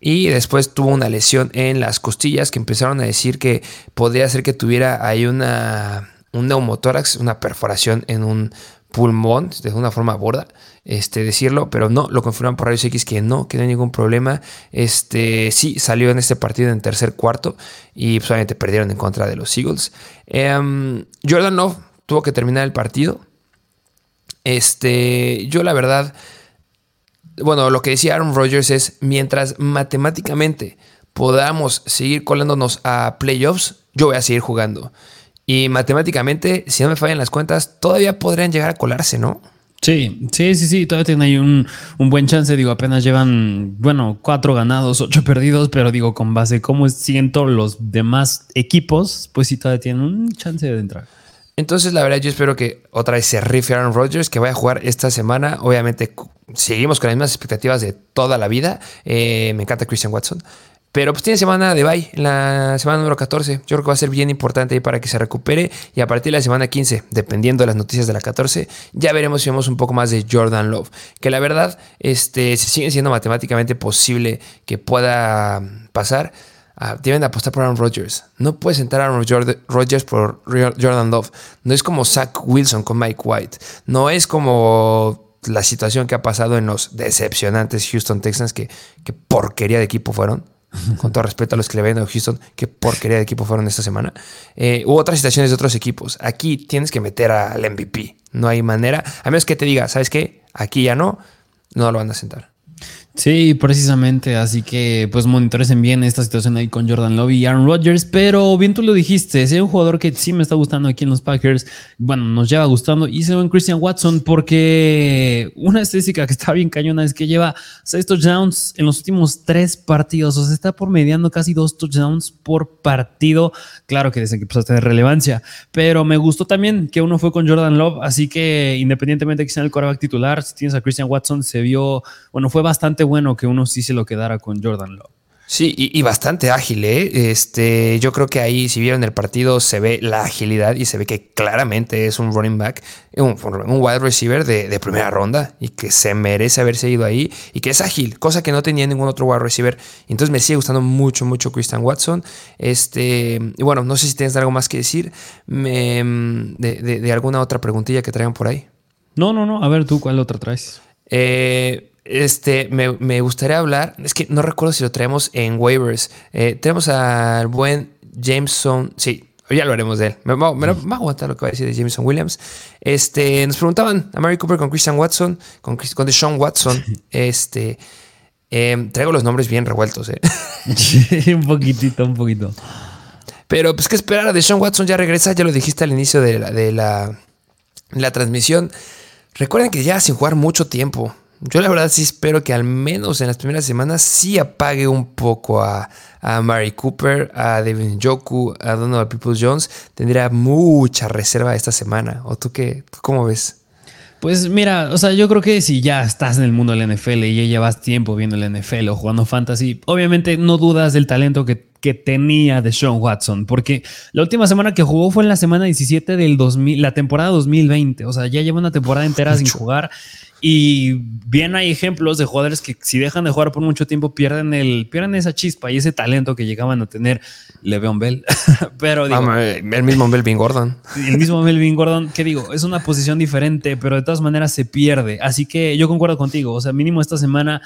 Y después tuvo una lesión en las costillas que empezaron a decir que podría ser que tuviera ahí una, un neumotórax, una perforación en un pulmón de una forma borda, este, decirlo, pero no, lo confirman por rayos X que no, que no hay ningún problema. Este, sí, salió en este partido en tercer cuarto y pues, obviamente perdieron en contra de los Eagles. Em, Jordan Love tuvo que terminar el partido. Este, yo la verdad, bueno, lo que decía Aaron Rodgers es, mientras matemáticamente podamos seguir colándonos a playoffs, yo voy a seguir jugando. Y matemáticamente, si no me fallan las cuentas, todavía podrían llegar a colarse, ¿no? Sí, sí, sí, sí, todavía tienen ahí un, buen chance, digo, apenas llevan, bueno, cuatro ganados, ocho perdidos, pero digo, con base cómo siento los demás equipos, pues sí, todavía tienen un chance de entrar. Entonces, la verdad, yo espero que otra vez se rife Aaron Rodgers, que vaya a jugar esta semana. Obviamente, seguimos con las mismas expectativas de toda la vida. Eh, me encanta Christian Watson. Pero pues tiene semana de bye, la semana número 14. Yo creo que va a ser bien importante ahí para que se recupere. Y a partir de la semana 15, dependiendo de las noticias de la 14, ya veremos si vemos un poco más de Jordan Love. Que la verdad, este, se sigue siendo matemáticamente posible que pueda pasar Ah, deben apostar por Aaron Rodgers. No puedes entrar a Aaron Rodgers por Jordan Love. No es como Zach Wilson con Mike White. No es como la situación que ha pasado en los decepcionantes Houston Texans, que, porquería de equipo fueron. Con todo respeto a los que le ven a Houston, qué porquería de equipo fueron esta semana. Eh, hubo otras situaciones de otros equipos. Aquí tienes que meter al MVP. No hay manera. A menos que te diga, ¿sabes qué? Aquí ya no, no lo van a sentar. Sí, precisamente. Así que pues monitoresen bien esta situación ahí con Jordan Love y Aaron Rodgers. Pero bien tú lo dijiste, es un jugador que sí me está gustando aquí en los Packers. Bueno, nos lleva gustando. Y se en Christian Watson porque una estadística que está bien cañona es que lleva seis touchdowns en los últimos tres partidos. O sea, está por mediando casi dos touchdowns por partido. Claro que dicen que pues tener relevancia. Pero me gustó también que uno fue con Jordan Love. Así que independientemente de que sea el quarterback titular, si tienes a Christian Watson, se vio, bueno, fue bastante bueno que uno sí se lo quedara con Jordan Love. Sí, y, bastante ágil, ¿eh? Este, yo creo que ahí, si vieron el partido, se ve la agilidad y se ve que claramente es un running back, un, un wide receiver de, primera ronda y que se merece haberse ido ahí y que es ágil, cosa que no tenía ningún otro wide receiver. Entonces me sigue gustando mucho, mucho Christian Watson. Este, y bueno, no sé si tienes algo más que decir de, de alguna otra preguntilla que traigan por ahí. No, no, no. A ver, tú, ¿cuál otra traes? Eh, este, me, gustaría hablar, es que no recuerdo si lo traemos en waivers. Eh, tenemos al buen Jameson, sí, ya lo haremos de él. Me, va a aguantar lo que va a decir de Jameson Williams. Este, nos preguntaban a Mary Cooper con Christian Watson, con, con Deshaun Watson. Este, em, traigo los nombres bien revueltos, ¿eh? un poquitito, un poquito. Pero pues que esperar a Deshaun Watson ya regresa, ya lo dijiste al inicio de la, de la, la transmisión. Recuerden que ya sin jugar mucho tiempo. Yo la verdad sí espero que al menos en las primeras semanas sí apague un poco a, a Mary Cooper, a Devin Joku, a Donald Peoples Jones. Tendría mucha reserva esta semana. ¿O tú qué? ¿Cómo ves? Pues mira, o sea, yo creo que si ya estás en el mundo del NFL y ya llevas tiempo viendo el NFL o jugando fantasy, obviamente no dudas del talento que, que tenía de Sean Watson, porque la última semana que jugó fue en la semana 17 del 2000, la temporada 2020, o sea, ya lleva una temporada entera sin jugar y bien hay ejemplos de jugadores que si dejan de jugar por mucho tiempo pierden el pierden esa chispa y ese talento que llegaban a tener Le'Veon Bell. pero el mismo Melvin Gordon. El mismo Melvin Gordon, que digo, es una posición diferente, pero de todas maneras se pierde. Así que yo concuerdo contigo, o sea, mínimo esta semana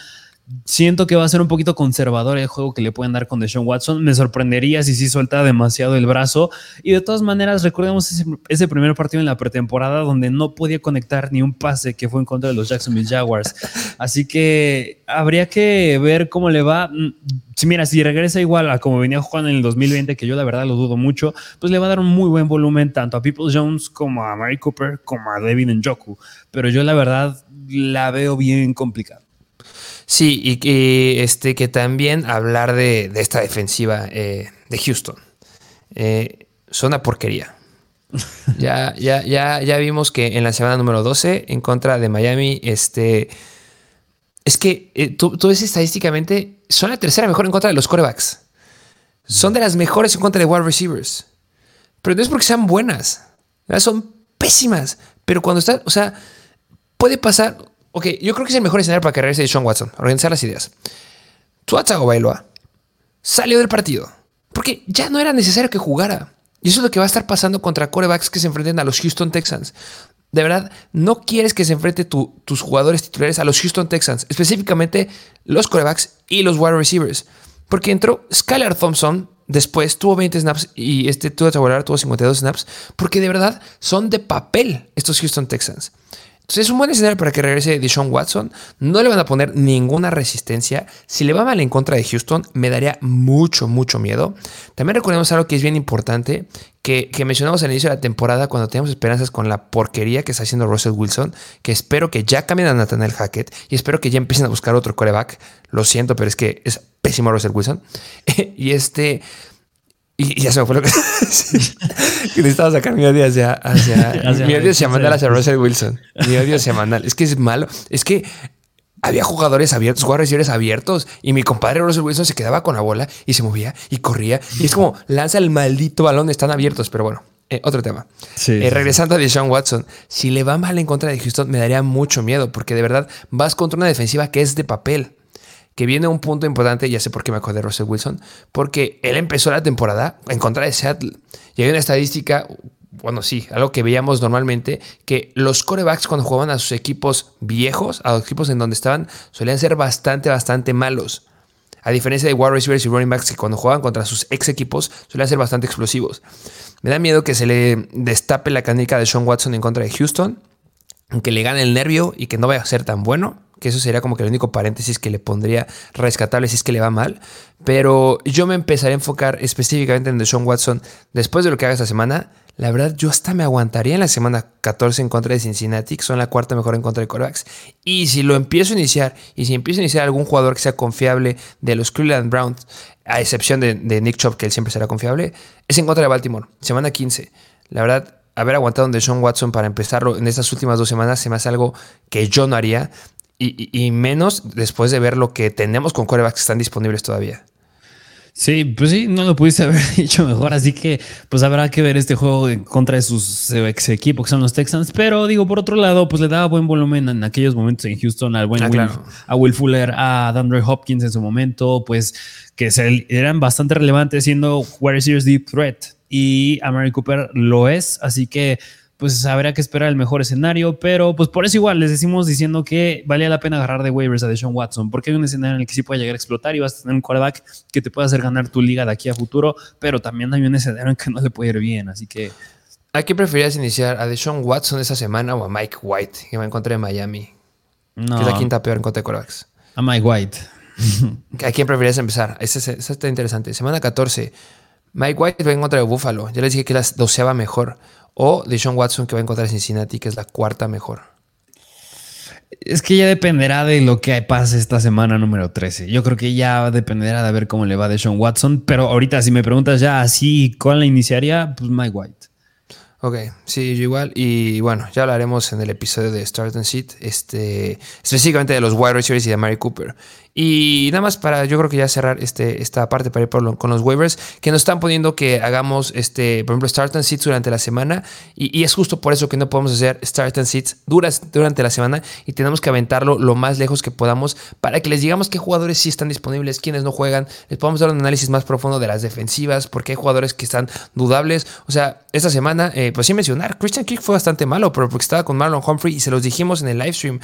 Siento que va a ser un poquito conservador el juego que le pueden dar con Deshaun Watson. Me sorprendería si sí suelta demasiado el brazo. Y de todas maneras, recordemos ese, primer partido en la pretemporada donde no podía conectar ni un pase que fue en contra de los Jacksonville Jaguars. Así que habría que ver cómo le va. Mm, si mira, si regresa igual a como venía jugando en el 2020, que yo la verdad lo dudo mucho, pues le va a dar un muy buen volumen tanto a People Jones como a Mary Cooper como a David Njoku. Pero yo la verdad la veo bien complicada. Sí, y que, este, que también hablar de, esta defensiva eh, de Houston. Eh, son una porquería. ya, ya, ya, ya vimos que en la semana número 12, en contra de Miami, este. Es que eh, tú, tú, ves estadísticamente, son la tercera mejor en contra de los corebacks. Son de las mejores en contra de wide receivers. Pero no es porque sean buenas. Son pésimas. Pero cuando están, o sea, puede pasar. Ok, yo creo que es el mejor escenario para que regrese Sean Watson. Organizar las ideas. Tua Bailoa salió del partido. Porque ya no era necesario que jugara. Y eso es lo que va a estar pasando contra corebacks que se enfrenten a los Houston Texans. De verdad, no quieres que se enfrente tus jugadores titulares a los Houston Texans, específicamente los corebacks y los wide receivers. Porque entró Skylar Thompson, después tuvo 20 snaps y este tuvo tuvo 52 snaps, porque de verdad son de papel estos Houston Texans. Entonces es un buen escenario para que regrese Deshaun Watson. No le van a poner ninguna resistencia. Si le va mal en contra de Houston, me daría mucho, mucho miedo. También recordemos algo que es bien importante, que, mencionamos al inicio de la temporada cuando teníamos esperanzas con la porquería que está haciendo Russell Wilson, que espero que ya cambien a Nathaniel Hackett y espero que ya empiecen a buscar otro coreback. Lo siento, pero es que es pésimo Russell Wilson. y este... Y, ya se me fue lo que. necesitaba sacar mi odio hacia. hacia, mi odio semanal hacia Russell Wilson. Mi odio semanal. Es que es malo. Es que había jugadores abiertos, jugadores abiertos. Y mi compadre Russell Wilson se quedaba con la bola y se movía y corría. Y es como lanza el maldito balón, están abiertos. Pero bueno, eh, otro tema. Eh, regresando a Deshaun Watson, si le va mal en contra de Houston, me daría mucho miedo porque de verdad vas contra una defensiva que es de papel que viene un punto importante, ya sé por qué me acordé de Russell Wilson, porque él empezó la temporada en contra de Seattle. Y hay una estadística, bueno, sí, algo que veíamos normalmente, que los corebacks cuando jugaban a sus equipos viejos, a los equipos en donde estaban, solían ser bastante, bastante malos. A diferencia de wide receivers y running backs que cuando jugaban contra sus ex equipos solían ser bastante explosivos. Me da miedo que se le destape la canica de Sean Watson en contra de Houston, que le gane el nervio y que no vaya a ser tan bueno que eso sería como que el único paréntesis que le pondría rescatable si es que le va mal. Pero yo me empezaré a enfocar específicamente en Deshaun Watson después de lo que haga esta semana. La verdad, yo hasta me aguantaría en la semana 14 en contra de Cincinnati, que son la cuarta mejor en contra de corebacks. Y si lo empiezo a iniciar, y si empiezo a iniciar algún jugador que sea confiable de los Cleveland Browns, a excepción de, Nick Chop, que él siempre será confiable, es en contra de Baltimore, semana 15. La verdad, haber aguantado en Deshaun Watson para empezarlo en estas últimas dos semanas se me hace algo que yo no haría. Y, menos después de ver lo que tenemos con corebacks que están disponibles todavía. Sí, pues sí, no lo pudiste haber dicho mejor, así que pues habrá que ver este juego en contra de sus ex equipos que son los Texans, pero digo, por otro lado, pues le daba buen volumen en aquellos momentos en Houston al buen ah, a Will Fuller, a DeAndre Hopkins en su momento, pues que se, eran bastante relevantes siendo wide receivers deep threat y a Mary Cooper lo es, así que pues habrá que esperar el mejor escenario, pero pues por eso igual les decimos diciendo que valía la pena agarrar de waivers a Deshaun Watson, porque hay un escenario en el que sí puede llegar a explotar y vas a tener un quarterback que te puede hacer ganar tu liga de aquí a futuro, pero también hay un escenario en que no le puede ir bien, así que... ¿A quién preferirías iniciar? ¿A Deshaun Watson esa semana o a Mike White, que me encontré en Miami? No. Que es la quinta peor en contra de quarterbacks. A Mike White. ¿A quién preferirías empezar? Esa está interesante. Semana 14. Mike White va en contra de Buffalo. Ya les dije que la doceava mejor o de Sean Watson que va a encontrar Cincinnati, que es la cuarta mejor. Es que ya dependerá de lo que pase esta semana número 13. Yo creo que ya dependerá de ver cómo le va de Sean Watson. Pero ahorita, si me preguntas ya así, ¿cuál la iniciaría? Pues Mike White. Ok, sí, yo igual. Y bueno, ya hablaremos en el episodio de Start and Seat, este, específicamente de los wide receivers y de Mary Cooper. Y nada más para, yo creo que ya cerrar este, esta parte para ir con los waivers, que nos están poniendo que hagamos, este, por ejemplo, Start and Seats durante la semana. Y, es justo por eso que no podemos hacer Start and Seats durante la semana y tenemos que aventarlo lo más lejos que podamos para que les digamos qué jugadores sí están disponibles, quiénes no juegan. Les podemos dar un análisis más profundo de las defensivas, porque hay jugadores que están dudables. O sea, esta semana, eh, pues sí mencionar, Christian Kirk fue bastante malo, pero porque estaba con Marlon Humphrey y se los dijimos en el live stream.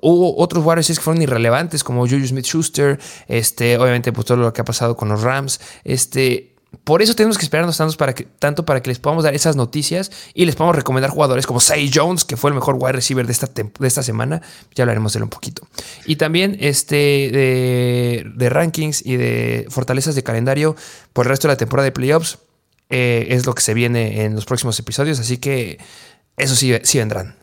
Hubo otros jugadores que fueron irrelevantes, como Juju Smith Schuster, este, obviamente, pues todo lo que ha pasado con los Rams. Este, por eso tenemos que esperarnos tanto para que, tanto para que les podamos dar esas noticias y les podamos recomendar jugadores como Say Jones, que fue el mejor wide receiver de esta, de esta semana. Ya hablaremos de él un poquito. Y también este, de, de rankings y de fortalezas de calendario por el resto de la temporada de playoffs. Eh, es lo que se viene en los próximos episodios. Así que eso sí, sí vendrán.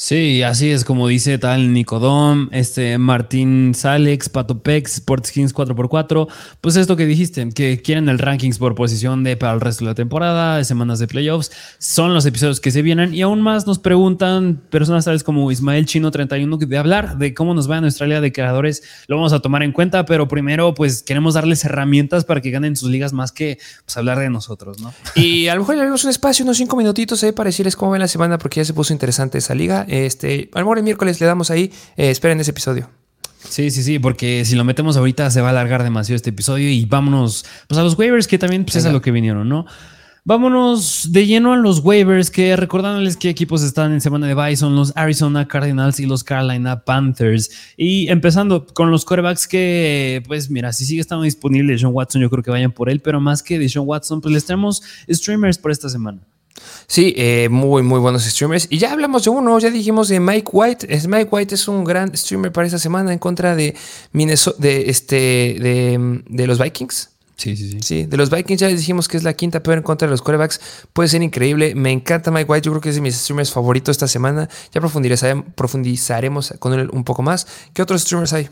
Sí, así es como dice tal Nicodom, este Martín Salex, Pato Pex, Sportskins 4x4. Pues esto que dijiste, que quieren el rankings por posición de para el resto de la temporada, de semanas de playoffs, son los episodios que se vienen. Y aún más nos preguntan personas tales como Ismael Chino 31 de hablar de cómo nos va en nuestra liga de creadores. Lo vamos a tomar en cuenta, pero primero, pues queremos darles herramientas para que ganen sus ligas más que pues, hablar de nosotros, ¿no? Y a lo mejor le un espacio, unos cinco minutitos ahí para decirles cómo ven la semana, porque ya se puso interesante esa liga. Este, a lo mejor el miércoles le damos ahí. Eh, esperen ese episodio. Sí, sí, sí, porque si lo metemos ahorita se va a alargar demasiado este episodio y vámonos pues, a los waivers que también pues, es a lo que vinieron, ¿no? Vámonos de lleno a los waivers, que recordándoles qué equipos están en semana de bye son los Arizona Cardinals y los Carolina Panthers. Y empezando con los quarterbacks que, pues mira, si sigue estando disponible Sean Watson, yo creo que vayan por él, pero más que de Sean Watson, pues les tenemos streamers por esta semana. Sí, eh, muy, muy buenos streamers. Y ya hablamos de uno, ya dijimos de Mike White. Es, Mike White es un gran streamer para esta semana en contra de Minnesota, de, este, de, de los Vikings. Sí, sí, sí. Sí, de los Vikings ya les dijimos que es la quinta peor en contra de los quarterbacks. Puede ser increíble. Me encanta Mike White. Yo creo que es de mis streamers favoritos esta semana. Ya profundizaremos con él un poco más. ¿Qué otros streamers hay?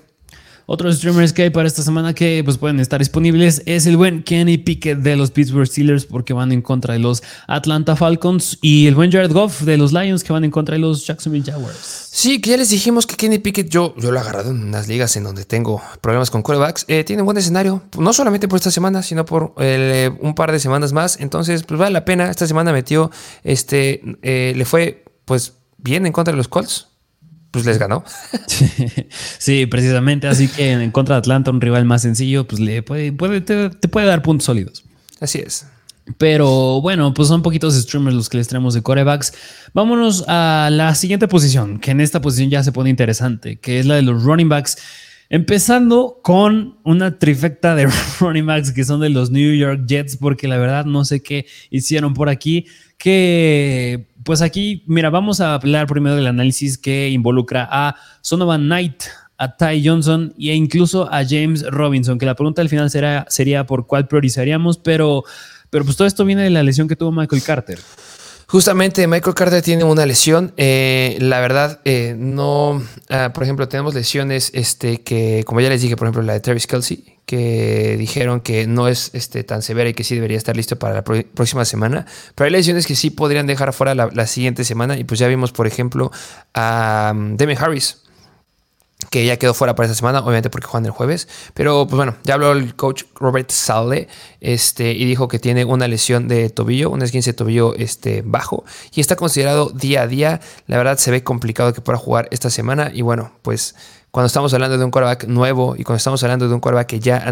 Otros streamers que hay para esta semana que pues, pueden estar disponibles es el buen Kenny Pickett de los Pittsburgh Steelers porque van en contra de los Atlanta Falcons y el buen Jared Goff de los Lions que van en contra de los Jacksonville Jaguars. Sí, que ya les dijimos que Kenny Pickett, yo, yo lo he agarrado en unas ligas en donde tengo problemas con quarterbacks. Eh, tiene un buen escenario, no solamente por esta semana, sino por eh, un par de semanas más. Entonces, pues vale la pena. Esta semana metió, este, eh, le fue pues bien en contra de los Colts pues les ganó. Sí, precisamente. Así que en contra de Atlanta, un rival más sencillo, pues le puede, puede te, puede dar puntos sólidos. Así es. Pero bueno, pues son poquitos streamers los que les traemos de corebacks. Vámonos a la siguiente posición, que en esta posición ya se pone interesante, que es la de los running backs. Empezando con una trifecta de running backs que son de los New York Jets, porque la verdad no sé qué hicieron por aquí que pues aquí, mira, vamos a hablar primero del análisis que involucra a Sonovan Knight, a Ty Johnson e incluso a James Robinson, que la pregunta al final será, sería por cuál priorizaríamos, pero, pero pues todo esto viene de la lesión que tuvo Michael Carter. Justamente Michael Carter tiene una lesión. Eh, la verdad, eh, no. Ah, por ejemplo, tenemos lesiones este, que, como ya les dije, por ejemplo, la de Travis Kelsey, que dijeron que no es este, tan severa y que sí debería estar listo para la próxima semana. Pero hay lesiones que sí podrían dejar fuera la, siguiente semana. Y pues ya vimos, por ejemplo, a um, Demi Harris que ya quedó fuera para esta semana, obviamente porque juegan el jueves. Pero pues bueno, ya habló el coach Robert Sale este, y dijo que tiene una lesión de tobillo, una esguince de tobillo este, bajo y está considerado día a día. La verdad se ve complicado que pueda jugar esta semana y bueno, pues cuando estamos hablando de un quarterback nuevo y cuando estamos hablando de un quarterback que ya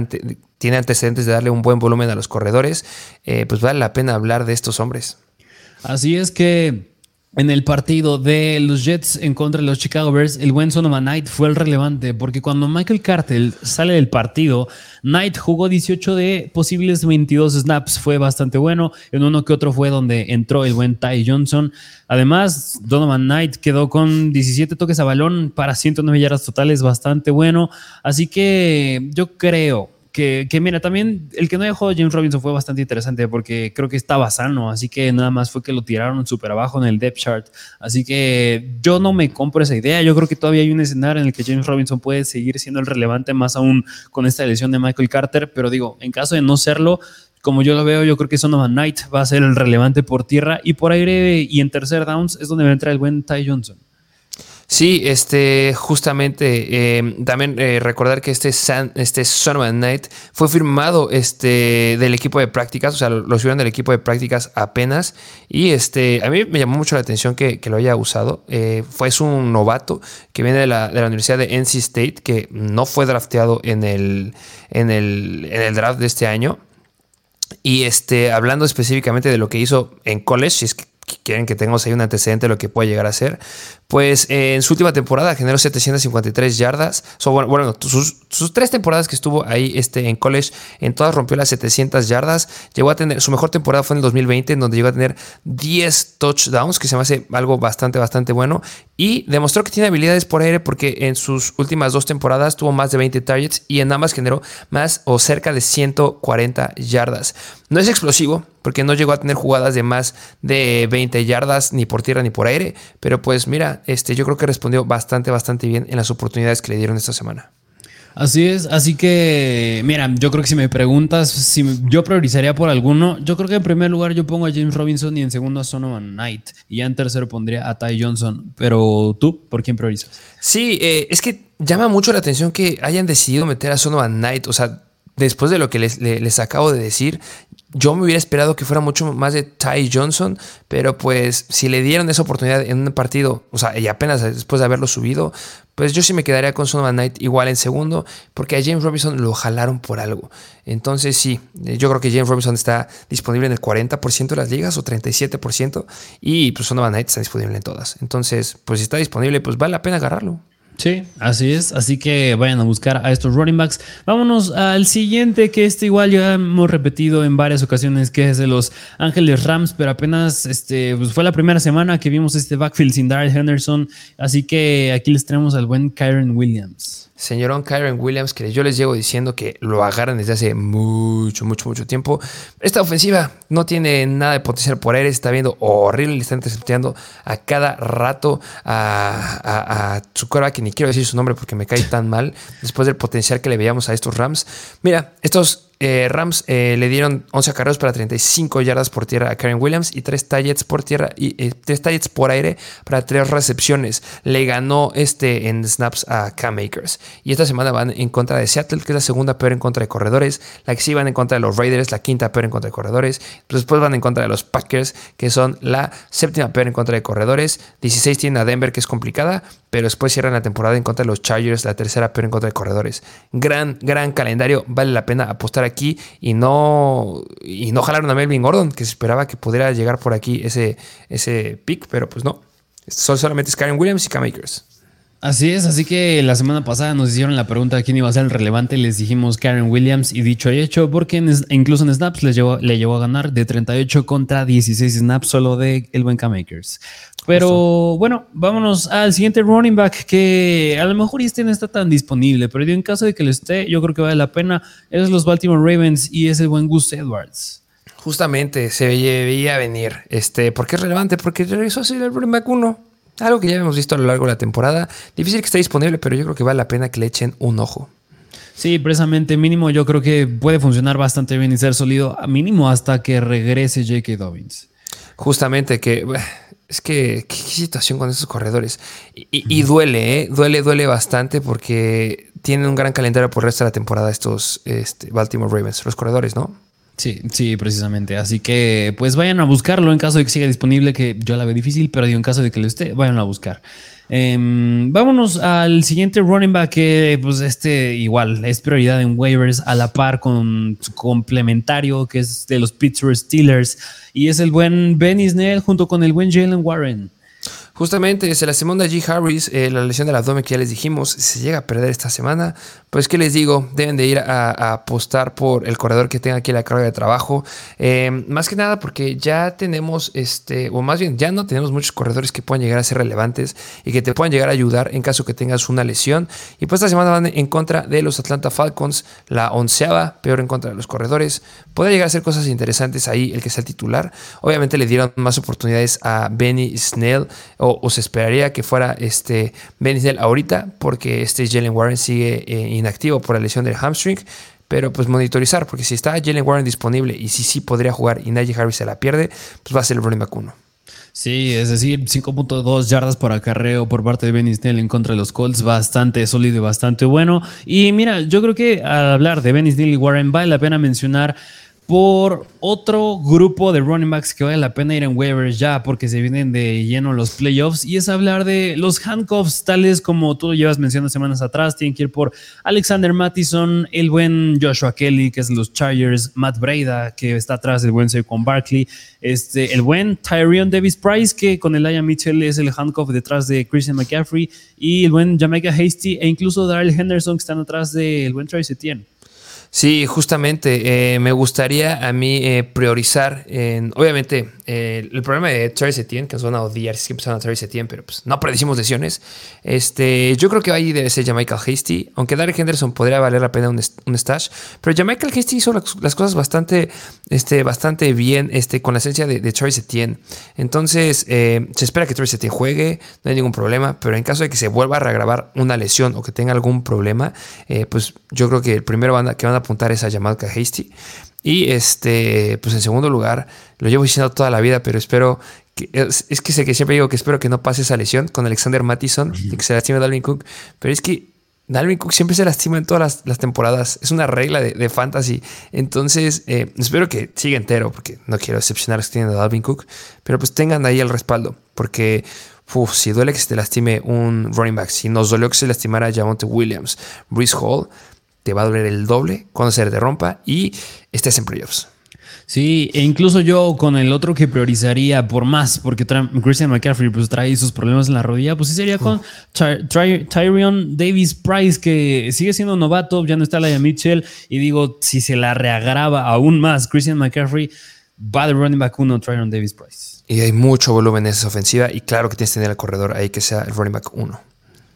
tiene antecedentes de darle un buen volumen a los corredores, eh, pues vale la pena hablar de estos hombres. Así es que en el partido de los Jets en contra de los Chicago Bears, el buen Sonoma Knight fue el relevante, porque cuando Michael Cartel sale del partido, Knight jugó 18 de posibles 22 snaps, fue bastante bueno. En uno que otro fue donde entró el buen Ty Johnson. Además, Donovan Knight quedó con 17 toques a balón para 109 yardas totales, bastante bueno. Así que yo creo que, mira, también el que no haya jugado James Robinson fue bastante interesante porque creo que estaba sano, así que nada más fue que lo tiraron súper abajo en el depth chart. Así que yo no me compro esa idea. Yo creo que todavía hay un escenario en el que James Robinson puede seguir siendo el relevante, más aún con esta elección de Michael Carter. Pero digo, en caso de no serlo, como yo lo veo, yo creo que Sonovan Knight va a ser el relevante por tierra y por aire y en tercer downs es donde va a entrar el buen Ty Johnson. Sí, este, justamente, em, también eh, recordar que este, San, este Son of Night fue firmado este, del equipo de prácticas, o sea, lo, subieron del equipo de prácticas apenas. Y este, a mí me llamó mucho la atención que, lo haya usado. Eh, fue es un novato que viene de la, de la, Universidad de NC State, que no fue drafteado en el, en el, en el draft de este año. Y este, hablando específicamente de lo que hizo en college, si es que quieren que tengamos ahí un antecedente de lo que puede llegar a ser, pues eh, en su última temporada generó 753 yardas. bueno, sus, tres temporadas que estuvo ahí este, en college, en todas rompió las 700 yardas. Llegó a tener, su mejor temporada fue en el 2020, en donde llegó a tener 10 touchdowns, que se me hace algo bastante, bastante bueno. Y demostró que tiene habilidades por aire porque en sus últimas dos temporadas tuvo más de 20 targets y en ambas generó más o cerca de 140 yardas. No es explosivo, porque no llegó a tener jugadas de más de 20 yardas ni por tierra ni por aire, pero pues mira, este, yo creo que respondió bastante, bastante bien en las oportunidades que le dieron esta semana. Así es, así que, mira, yo creo que si me preguntas si yo priorizaría por alguno, yo creo que en primer lugar yo pongo a James Robinson y en segundo a Sonoman Knight y ya en tercero pondría a Ty Johnson, pero tú, ¿por quién priorizas? Sí, eh, es que llama mucho la atención que hayan decidido meter a Sonoman Knight, o sea, después de lo que les, les, acabo de decir, yo me hubiera esperado que fuera mucho más de Ty Johnson, pero pues si le dieron esa oportunidad en un partido, o sea, y apenas después de haberlo subido, pues yo sí me quedaría con Sonovan Knight igual en segundo, porque a James Robinson lo jalaron por algo. Entonces sí, yo creo que James Robinson está disponible en el 40% de las ligas o 37%, y pues Sonovan Knight está disponible en todas. Entonces, pues si está disponible, pues vale la pena agarrarlo. Sí, así es. Así que vayan a buscar a estos running backs. Vámonos al siguiente, que este igual ya hemos repetido en varias ocasiones, que es de los Ángeles Rams, pero apenas este, pues fue la primera semana que vimos este backfield sin Darrell Henderson. Así que aquí les traemos al buen Kyron Williams señorón Kyron Williams, que yo les llevo diciendo que lo agarran desde hace mucho, mucho, mucho tiempo. Esta ofensiva no tiene nada de potencial por aire, está viendo horrible, le está interceptando a cada rato a, a, a que ni quiero decir su nombre porque me cae tan mal, después del potencial que le veíamos a estos Rams. Mira, estos eh, Rams eh, le dieron 11 carreras para 35 yardas por tierra a Karen Williams y 3 targets por tierra y 3 eh, por aire para 3 recepciones. Le ganó este en snaps a Cam Akers. Y esta semana van en contra de Seattle, que es la segunda peor en contra de corredores. La que sí van en contra de los Raiders, la quinta peor en contra de corredores. Después van en contra de los Packers, que son la séptima peor en contra de corredores. 16 tienen a Denver, que es complicada, pero después cierran la temporada en contra de los Chargers, la tercera peor en contra de corredores. Gran, gran calendario. Vale la pena apostar aquí y no, y no jalaron a Melvin Gordon, que se esperaba que pudiera llegar por aquí ese, ese pick, pero pues no. Solamente Karen Williams y Cam Akers. Así es, así que la semana pasada nos hicieron la pregunta de quién iba a ser el relevante, les dijimos Karen Williams y dicho y hecho, porque incluso en snaps le llevó, le llevó a ganar de 38 contra 16 snaps solo de el buen K-Makers. Pero bueno, vámonos al siguiente running back que a lo mejor este no está tan disponible, pero en caso de que lo esté, yo creo que vale la pena. Es los Baltimore Ravens y es el buen Gus Edwards. Justamente se veía venir. Este, ¿Por qué es relevante? Porque regresó a ser el running back 1. Algo que ya hemos visto a lo largo de la temporada. Difícil que esté disponible, pero yo creo que vale la pena que le echen un ojo. Sí, precisamente mínimo yo creo que puede funcionar bastante bien y ser sólido, mínimo hasta que regrese J.K. Dobbins. Justamente que es que qué, situación con esos corredores. Y, duele, ¿eh? duele, duele bastante porque tienen un gran calendario por el resto de la temporada estos este, Baltimore Ravens, los corredores, ¿no? Sí, sí, precisamente. Así que pues vayan a buscarlo en caso de que siga disponible, que yo la veo difícil, pero digo, en caso de que lo esté, vayan a buscar. Em, vámonos al siguiente running back que pues este igual es prioridad en waivers a la par con su complementario que es de los Pittsburgh Steelers y es el buen Benny Snell junto con el buen Jalen Warren. Justamente, se la segunda G. Harris, eh, la lesión del abdomen que ya les dijimos, se llega a perder esta semana. Pues, ¿qué les digo? Deben de ir a, apostar por el corredor que tenga aquí la carga de trabajo. Eh, más que nada porque ya tenemos, este, o más bien, ya no tenemos muchos corredores que puedan llegar a ser relevantes y que te puedan llegar a ayudar en caso que tengas una lesión. Y pues esta semana van en contra de los Atlanta Falcons, la onceava, peor en contra de los corredores. Podría llegar a ser cosas interesantes ahí el que sea el titular. Obviamente le dieron más oportunidades a Benny Snell o, se esperaría que fuera este Snell ahorita, porque este Jalen Warren sigue eh, inactivo por la lesión del hamstring. Pero pues monitorizar, porque si está Jalen Warren disponible y si sí podría jugar y Najee Harris se la pierde, pues va a ser el running back Sí, es decir, 5.2 yardas por acarreo por parte de Ben Snell en contra de los Colts, bastante sólido y bastante bueno. Y mira, yo creo que al hablar de Ben Snell y Warren vale la pena mencionar por otro grupo de running backs que vale la pena ir en waivers ya porque se vienen de lleno los playoffs y es hablar de los handcuffs tales como tú lo llevas mencionando semanas atrás, tienen que ir por Alexander Mattison, el buen Joshua Kelly que es los Chargers, Matt Breda que está atrás del buen con Barkley, este, el buen Tyrion Davis Price que con el Aya Mitchell es el handcuff detrás de Christian McCaffrey y el buen Jamaica Hasty e incluso Daryl Henderson que están atrás del buen Travis Etienne. Sí, justamente. Eh, me gustaría a mí eh, priorizar, en, obviamente, eh, el problema de Travis Etienne, que nos van a odiar si empezaron a Travis Etienne, pero pues no predecimos lesiones. Este, yo creo que ahí debe ser Michael Hasty, aunque Derek Henderson podría valer la pena un, un stash, pero Michael Hasty hizo las, cosas bastante, este, bastante bien este, con la esencia de, de Travis Etienne. Entonces, eh, se espera que Travis Etienne juegue, no hay ningún problema, pero en caso de que se vuelva a regrabar una lesión o que tenga algún problema, eh, pues yo creo que el primero que van a apuntar es a Jamal Hasty. Y este, pues en segundo lugar, lo llevo diciendo toda la vida, pero espero que, es, que sé que siempre digo que espero que no pase esa lesión con Alexander Mattison y que se lastime Dalvin Cook, pero es que Dalvin Cook siempre se lastima en todas las, temporadas. Es una regla de, fantasy. Entonces, eh, espero que siga entero, porque no quiero decepcionar a que tienen a Dalvin Cook. Pero pues tengan ahí el respaldo, porque si duele que se te lastime un running back, si nos dolió que se lastimara Jamonte Williams, Brees Hall, te va a doler el doble cuando se te rompa y estés en playoffs. Sí, e incluso yo con el otro que priorizaría por más, porque Christian McCaffrey pues, trae sus problemas en la rodilla, pues sí sería con Tyrion Davis Price, que sigue siendo novato, ya no está la Mitchell, y digo, si se la reagrava aún más Christian McCaffrey, va de running back uno Tyrion Davis Price. Y hay mucho volumen en esa ofensiva, y claro que tienes que tener al corredor ahí que sea el running back uno.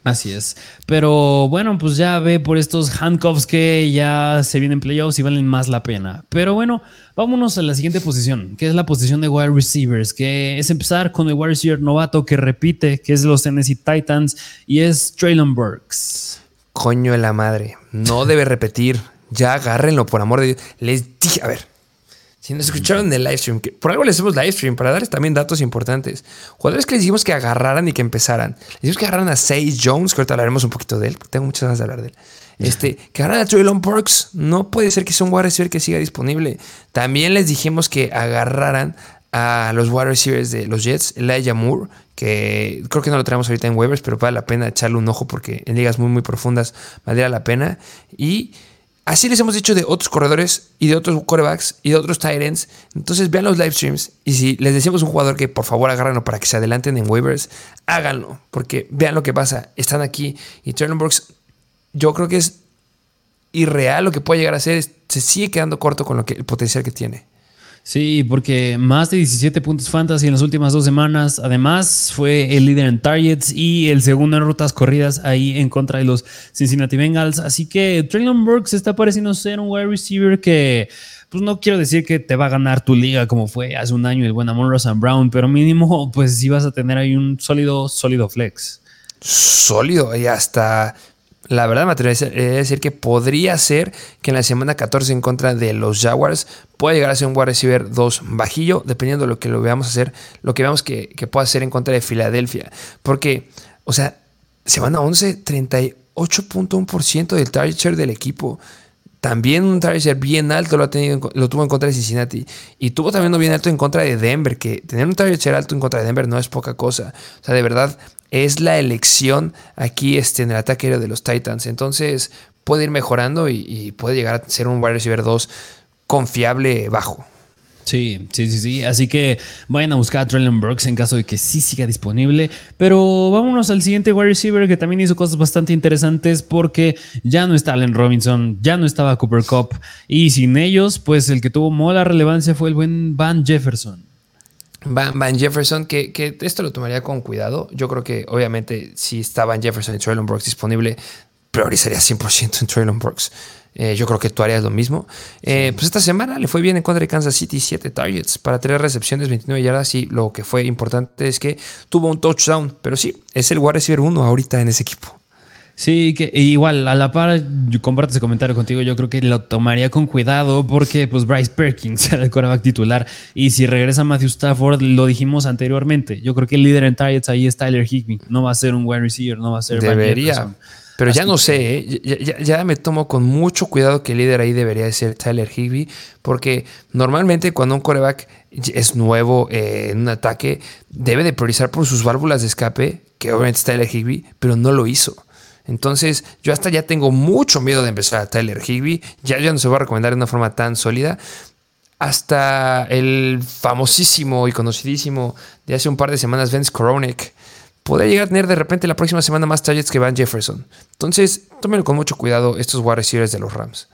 Así es. Pero bueno, pues ya ve por estos handcuffs que ya se vienen playoffs y valen más la pena. Pero bueno, vámonos a la siguiente posición, que es la posición de wide receivers, que es empezar con el wide receiver novato que repite, que es los Tennessee Titans, y es Traylon Burks. Coño de la madre, no debe repetir. Ya agárrenlo, por amor de Dios. Les dije, a ver, si nos escucharon en el live stream, que por algo les hacemos live stream para darles también datos importantes. Jugadores que les dijimos que agarraran y que empezaran. Les dijimos que agarraran a Sage Jones, que ahorita hablaremos un poquito de él, porque tengo muchas ganas de hablar de él. Este, que agarraran a Traylon Burks. No puede ser que sea un wide receiver que siga disponible. También les dijimos que agarraran a los wide receivers de los Jets, Elijah Moore, que creo que no lo tenemos ahorita en waivers, pero vale la pena echarle un ojo porque en ligas muy, muy profundas valdría la pena. Y Así les hemos dicho de otros corredores y de otros quarterbacks y de otros ends. Entonces vean los live streams y si les decimos a un jugador que por favor agárrenlo para que se adelanten en waivers, háganlo. Porque vean lo que pasa. Están aquí y Traylon Brooks, yo creo que es irreal lo que puede llegar a ser. Se sigue quedando corto con lo que, el potencial que tiene. Sí, porque más de 17 puntos fantasy en las últimas dos semanas. Además, fue el líder en targets y el segundo en rutas corridas ahí en contra de los Cincinnati Bengals. Así que Traylon Burks está pareciendo ser un wide receiver que, pues no quiero decir que te va a ganar tu liga como fue hace un año el buen Amon Ross Brown, pero mínimo, pues sí vas a tener ahí un sólido, sólido flex. Sólido y hasta la verdad me atrevería a decir que podría ser que en la semana 14 en contra de los Jaguars pueda llegar a ser un wide receiver 2 bajillo, dependiendo de lo que lo veamos hacer, lo que veamos que, pueda hacer en contra de Filadelfia. Porque, o sea, semana 11, 38.1% del target share del equipo. También un target share bien alto lo, ha tenido, lo tuvo en contra de Cincinnati. Y tuvo también uno bien alto en contra de Denver, que tener un target share alto en contra de Denver no es poca cosa. O sea, de verdad, es la elección aquí este, en el ataque de los Titans. Entonces puede ir mejorando y, puede llegar a ser un wide receiver 2 confiable bajo. Sí, sí, sí, sí. Así que vayan a buscar a Traylon Brooks en caso de que sí siga disponible. Pero vámonos al siguiente wide receiver que también hizo cosas bastante interesantes porque ya no está Allen Robinson, ya no estaba Cooper Cup. Y sin ellos, pues el que tuvo mola relevancia fue el buen Van Jefferson. Van, Jefferson, que, esto lo tomaría con cuidado. Yo creo que obviamente si está Van Jefferson y Traylon Brooks disponible, priorizaría 100% en Traylon Brooks. Eh, yo creo que tú harías lo mismo. Eh, pues esta semana le fue bien en contra de Kansas City, 7 targets para 3 recepciones, 29 yardas. Y lo que fue importante es que tuvo un touchdown. Pero sí, es el wide receiver 1 ahorita en ese equipo. Sí, que igual, a la par, yo comparto ese comentario contigo, yo creo que lo tomaría con cuidado porque pues Bryce Perkins era el quarterback titular y si regresa Matthew Stafford, lo dijimos anteriormente, yo creo que el líder en targets ahí es Tyler Higby, no va a ser un wide receiver, no va a ser... Debería, pero ya no sé, ¿eh? ya, me tomo con mucho cuidado que el líder ahí debería ser Tyler Higby porque normalmente cuando un quarterback es nuevo eh, en un ataque, debe de priorizar por sus válvulas de escape, que obviamente es Tyler Higby, pero no lo hizo. Entonces, yo hasta ya tengo mucho miedo de empezar a Tyler Higby. Ya, ya no se va a recomendar de una forma tan sólida. Hasta el famosísimo y conocidísimo de hace un par de semanas, Vince Koronek, podría llegar a tener de repente la próxima semana más targets que Van Jefferson. Entonces, tómenlo con mucho cuidado estos wide receivers de los Rams.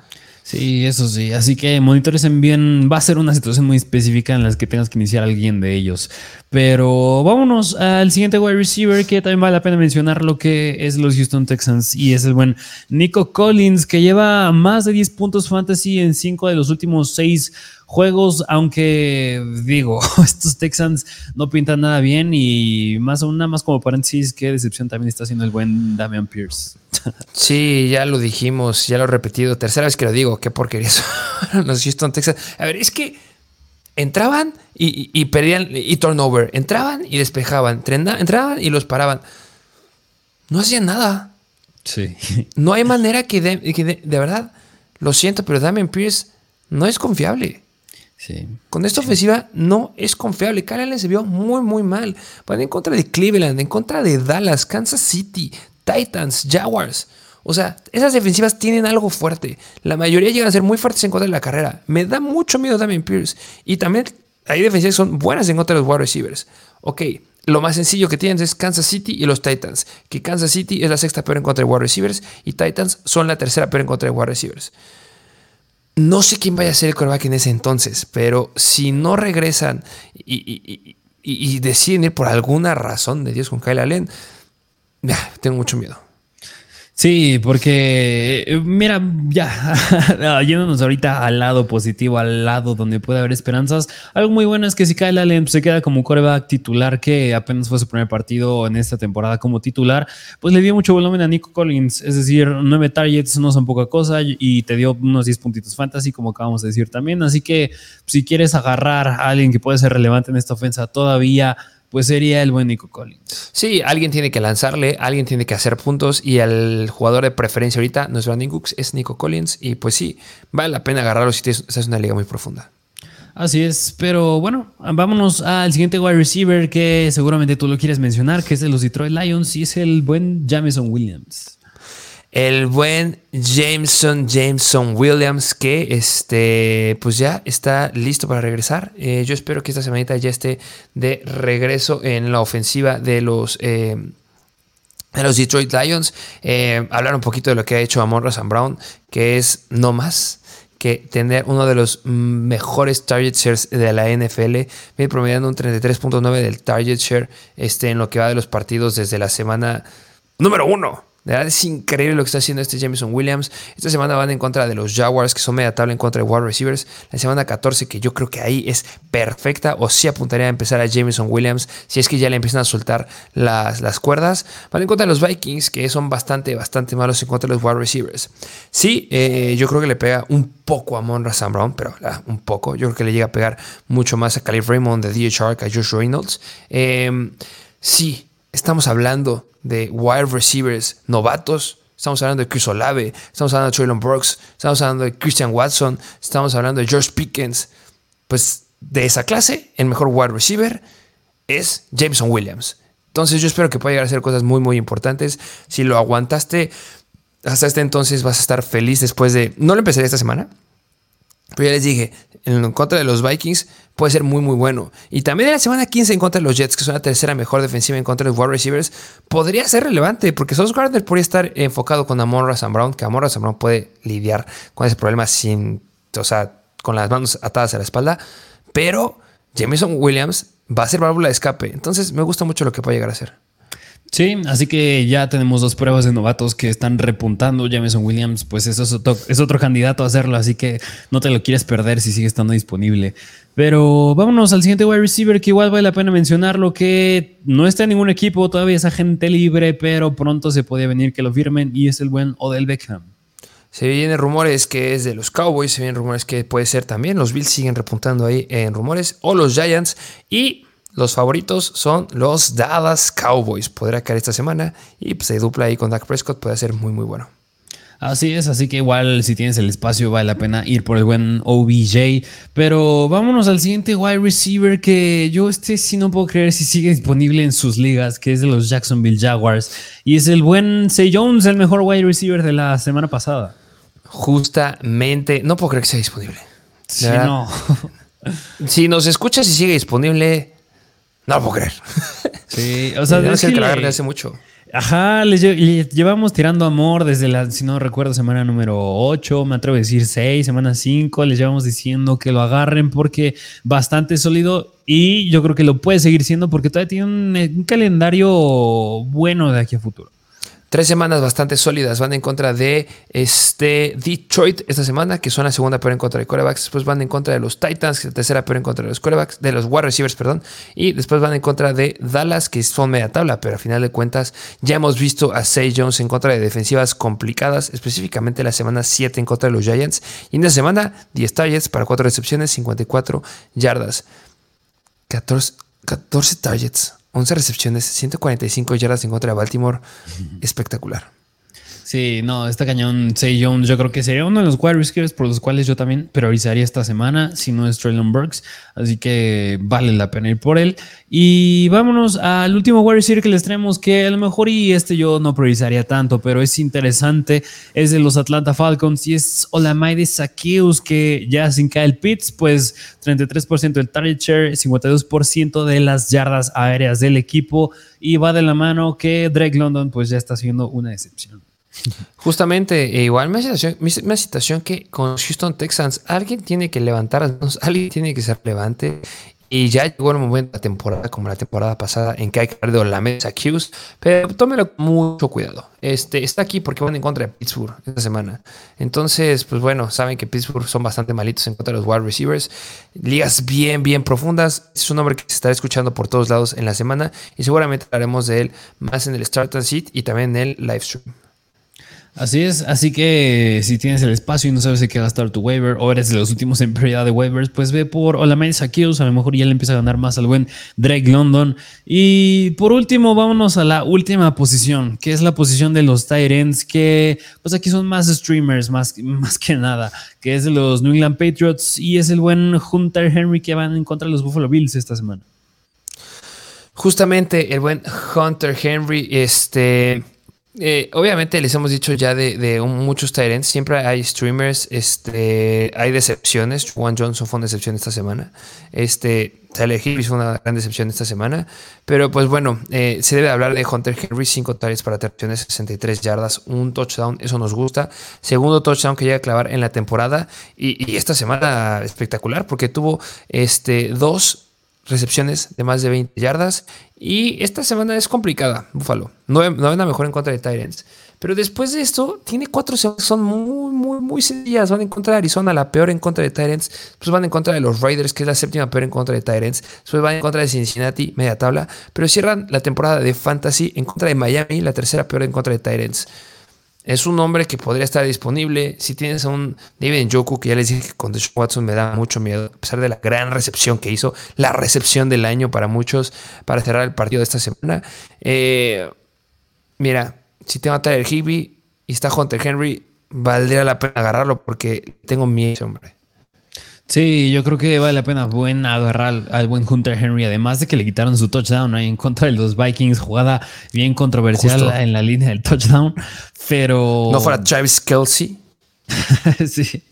Sí, eso sí. Así que en bien. Va a ser una situación muy específica en la que tengas que iniciar a alguien de ellos. Pero vámonos al siguiente wide receiver que también vale la pena mencionar lo que es los Houston Texans y es el buen Nico Collins que lleva más de 10 puntos fantasy en 5 de los últimos 6 juegos, aunque digo, estos Texans no pintan nada bien y más aún nada más como paréntesis, qué decepción también está haciendo el buen Damian Pierce. Sí, ya lo dijimos, ya lo he repetido, tercera vez que lo digo, qué porquería son los Houston Texans. A ver, es que entraban y, perdían y turnover, entraban y despejaban, entraban y los paraban. No hacían nada. Sí. No hay manera que, de, de verdad, lo siento, pero Damian Pierce no es confiable. Con esta ofensiva no es confiable. Kyle Allen se vio muy, muy mal. Van en contra de Cleveland, en contra de Dallas, Kansas City, Titans, Jaguars. O sea, esas defensivas tienen algo fuerte. La mayoría llegan a ser muy fuertes en contra de la carrera. Me da mucho miedo Damien Pierce. Y también hay defensivas que son buenas en contra de los wide receivers. Ok, lo más sencillo que tienen es Kansas City y los Titans. Que Kansas City es la sexta peor en contra de wide receivers y Titans son la tercera peor en contra de wide receivers. No sé quién vaya a ser el quarterback en ese entonces, pero si no regresan y, deciden ir por alguna razón de Dios con Kyle Allen, tengo mucho miedo. Sí, porque eh, mira, ya yéndonos ahorita al lado positivo, al lado donde puede haber esperanzas. Algo muy bueno es que si Kyle Allen se queda como coreback titular, que apenas fue su primer partido en esta temporada como titular, pues le dio mucho volumen a Nico Collins. Es decir, nueve targets no son poca cosa y te dio unos 10 puntitos fantasy, como acabamos de decir también. Así que si quieres agarrar a alguien que puede ser relevante en esta ofensa todavía pues sería el buen Nico Collins. Sí, alguien tiene que lanzarle, alguien tiene que hacer puntos y el jugador de preferencia ahorita no es Brandon Cooks, es Nico Collins y pues sí, vale la pena agarrarlo si es una liga muy profunda. Así es, pero bueno, vámonos al siguiente wide receiver que seguramente tú lo quieres mencionar, que es de los Detroit Lions y es el buen Jameson Williams el buen Jameson, Jameson Williams, que este, pues ya está listo para regresar. Eh, yo espero que esta semanita ya esté de regreso en la ofensiva de los, eh, de los Detroit Lions. Eh, hablar un poquito de lo que ha hecho Amon Ross Brown, que es no más que tener uno de los mejores target shares de la NFL, viene promediando un 33.9 del target share este, en lo que va de los partidos desde la semana número uno de verdad es increíble lo que está haciendo este Jameson Williams. Esta semana van en contra de los Jaguars, que son media tabla en contra de wide receivers. La semana 14, que yo creo que ahí es perfecta, o sí apuntaría a empezar a Jameson Williams, si es que ya le empiezan a soltar las, las cuerdas. Van en contra de los Vikings, que son bastante, bastante malos en contra de los wide receivers. Sí, eh, yo creo que le pega un poco a Monra Sam Brown, pero un poco. Yo creo que le llega a pegar mucho más a Calif Raymond de DJ Shark, a Josh Reynolds. Eh, sí, estamos hablando de wide receivers novatos. Estamos hablando de Chris Olave, estamos hablando de Traylon Brooks, estamos hablando de Christian Watson, estamos hablando de George Pickens. Pues de esa clase, el mejor wide receiver es Jameson Williams. Entonces yo espero que pueda llegar a hacer cosas muy, muy importantes. Si lo aguantaste hasta este entonces, vas a estar feliz después de... No lo empezaré esta semana, pero ya les dije, en contra de los Vikings puede ser muy, muy bueno. Y también en la semana 15 en contra de los Jets, que son la tercera mejor defensiva en contra de los wide receivers, podría ser relevante, porque Sauce Gardner podría estar enfocado con Amon Razan Brown, que Amon Razan Brown puede lidiar con ese problema sin, o sea, con las manos atadas a la espalda. Pero Jameson Williams va a ser válvula de escape. Entonces me gusta mucho lo que puede llegar a ser. Sí, así que ya tenemos dos pruebas de novatos que están repuntando. Jameson Williams, pues eso es otro, candidato a hacerlo, así que no te lo quieres perder si sigue estando disponible. Pero vámonos al siguiente wide receiver que igual vale la pena mencionarlo, que no está en ningún equipo, todavía es agente libre, pero pronto se puede venir que lo firmen y es el buen Odell Beckham. Se vienen rumores que es de los Cowboys, se vienen rumores que puede ser también. Los Bills siguen repuntando ahí en rumores, o los Giants. Y los favoritos son los Dallas Cowboys. Podrá caer esta semana y pues, se dupla ahí con Dak Prescott. Puede ser muy, muy bueno. Así es, así que igual si tienes el espacio vale la pena ir por el buen OBJ. Pero vámonos al siguiente wide receiver que yo este sí no puedo creer si sigue disponible en sus ligas, que es de los Jacksonville Jaguars. Y es el buen Say Jones, el mejor wide receiver de la semana pasada. Justamente, no puedo creer que sea disponible. Sí, no. si nos escuchas y sigue disponible, no puedo creer. Sí, o sea, es que, hace mucho. Ajá, les, llevamos tirando amor desde la, si no recuerdo, semana número 8, me atrevo a decir 6, semana 5, les llevamos diciendo que lo agarren porque bastante sólido y yo creo que lo puede seguir siendo porque todavía tiene un calendario bueno de aquí a futuro. Tres semanas bastante sólidas. Van en contra de este Detroit esta semana, que son la segunda peor en contra de corebacks. Después van en contra de los Titans, que es la tercera peor en contra de los corebacks, de los wide receivers, perdón. Y después van en contra de Dallas, que son media tabla, pero a final de cuentas ya hemos visto a Say Jones en contra de defensivas complicadas, específicamente la semana 7 en contra de los Giants. Y en la semana 10 targets para 4 recepciones, 54 yardas. 14, 14 targets. 11 recepciones, 145 yardas en contra de Baltimore. Espectacular. Sí, no, está cañón. Say Jones, yo creo que sería uno de los wide receivers por los cuales yo también priorizaría esta semana, si no es Traylon Burks. Así que vale la pena ir por él. Y vámonos al último wide receiver que les traemos, que a lo mejor y este yo no priorizaría tanto, pero es interesante. Es de los Atlanta Falcons y es Olamaide Sakius, que ya sin caer Pitts, pues 33% del target share, 52% de las yardas aéreas del equipo. Y va de la mano que Drake London, pues ya está siendo una excepción. Justamente, e igual me situación, una situación que con Houston Texans alguien tiene que levantar, alguien tiene que ser relevante y ya llegó el momento de la temporada, como la temporada pasada, en que hay que hablar de la mesa Qs, pero tómelo con mucho cuidado. Este, está aquí porque van en contra de Pittsburgh esta semana. Entonces, pues bueno, saben que Pittsburgh son bastante malitos en contra de los wide receivers. Ligas bien, bien profundas. Es un nombre que se estará escuchando por todos lados en la semana y seguramente hablaremos de él más en el Start and Seat y también en el live stream. Así es, así que si tienes el espacio y no sabes de qué gastar tu waiver o eres de los últimos en prioridad de waivers, pues ve por Olamide Sakios, a lo mejor ya le empieza a ganar más al buen Drake London. Y por último, vámonos a la última posición, que es la posición de los Tyrants, que pues aquí son más streamers, más, más que nada, que es de los New England Patriots y es el buen Hunter Henry que van en contra de los Buffalo Bills esta semana. Justamente el buen Hunter Henry, este eh, obviamente les hemos dicho ya de, muchos Tyrants, siempre hay streamers, este, hay decepciones. Juan Johnson fue una decepción esta semana. Este, Tyler Hill fue una gran decepción esta semana. Pero pues bueno, eh, se debe hablar de Hunter Henry, 5 targets para terciones, 63 yardas, un touchdown, eso nos gusta. Segundo touchdown que llega a clavar en la temporada. Y, esta semana espectacular porque tuvo este, dos recepciones de más de 20 yardas. Y esta semana es complicada, Buffalo. No, no la mejor en contra de Tyrants. Pero después de esto, tiene cuatro semanas son muy, muy, muy sencillas. Van en contra de Arizona, la peor en contra de Tyrants. Después van en contra de los Raiders, que es la séptima peor en contra de Tyrants. Después van en contra de Cincinnati, media tabla. Pero cierran la temporada de Fantasy en contra de Miami, la tercera peor en contra de Tyrants. Es un hombre que podría estar disponible. Si tienes a un David Njoku, que ya les dije que con Deshaun Watson me da mucho miedo, a pesar de la gran recepción que hizo, la recepción del año para muchos, para cerrar el partido de esta semana. Eh, mira, si tengo a Tyler Higby y está Hunter Henry, valdría la pena agarrarlo porque tengo miedo, hombre. Sí, yo creo que vale la pena. Buen agarrar al, buen Hunter Henry, además de que le quitaron su touchdown ahí en contra de los Vikings, jugada bien controversial en la línea del touchdown, pero... No fuera Travis Kelsey. sí,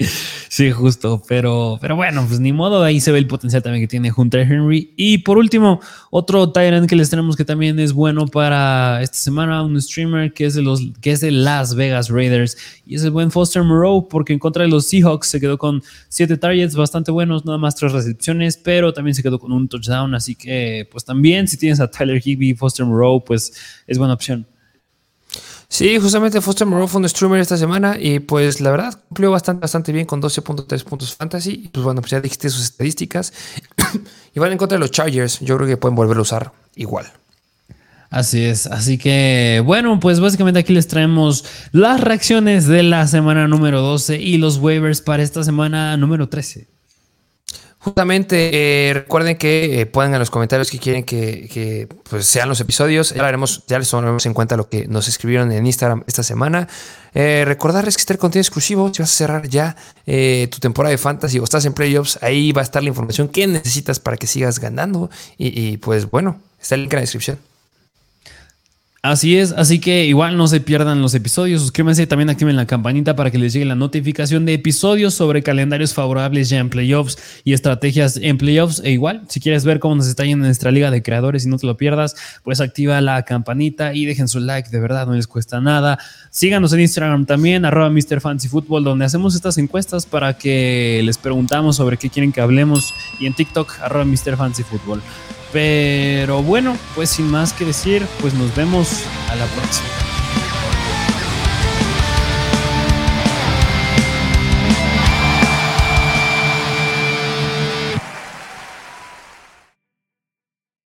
sí, justo. Pero, pero bueno, pues ni modo. Ahí se ve el potencial también que tiene Hunter Henry. Y por último, otro Tyrant que les tenemos que también es bueno para esta semana, un streamer que es de los que es de Las Vegas Raiders. Y es el buen Foster Moreau, porque en contra de los Seahawks se quedó con siete targets bastante buenos, nada más tres recepciones, pero también se quedó con un touchdown. Así que, pues también, si tienes a Tyler Higby y Foster Moreau, pues es buena opción. Sí, justamente Foster Moreau fue un streamer esta semana y pues la verdad cumplió bastante, bastante bien con 12.3 puntos fantasy. Pues bueno, pues ya dijiste sus estadísticas. y van en contra de los Chargers. Yo creo que pueden volver a usar igual. Así es, así que bueno, pues básicamente aquí les traemos las reacciones de la semana número 12 y los waivers para esta semana número 13. Justamente, eh, recuerden que eh, pongan en los comentarios que quieren que, pues, sean los episodios. Ya, haremos, ya les tomaremos en cuenta lo que nos escribieron en Instagram esta semana. Eh, recordarles que está el contenido exclusivo. Si vas a cerrar ya tu temporada de fantasy o estás en playoffs, ahí va a estar la información que necesitas para que sigas ganando. Y pues bueno, está el link en la descripción. Así es, así que igual no se pierdan los episodios, suscríbanse también activen la campanita para que les llegue la notificación de episodios sobre calendarios favorables ya en playoffs y estrategias en playoffs. E igual, si quieres ver cómo nos está yendo en nuestra liga de creadores y no te lo pierdas, pues activa la campanita y dejen su like, de verdad, no les cuesta nada. Síganos en Instagram también, arroba MrFancyFootball, donde hacemos estas encuestas para que les preguntamos sobre qué quieren que hablemos. Y en TikTok, arroba MrFancyFootball. Pero bueno, pues sin más que decir, pues nos vemos a la próxima.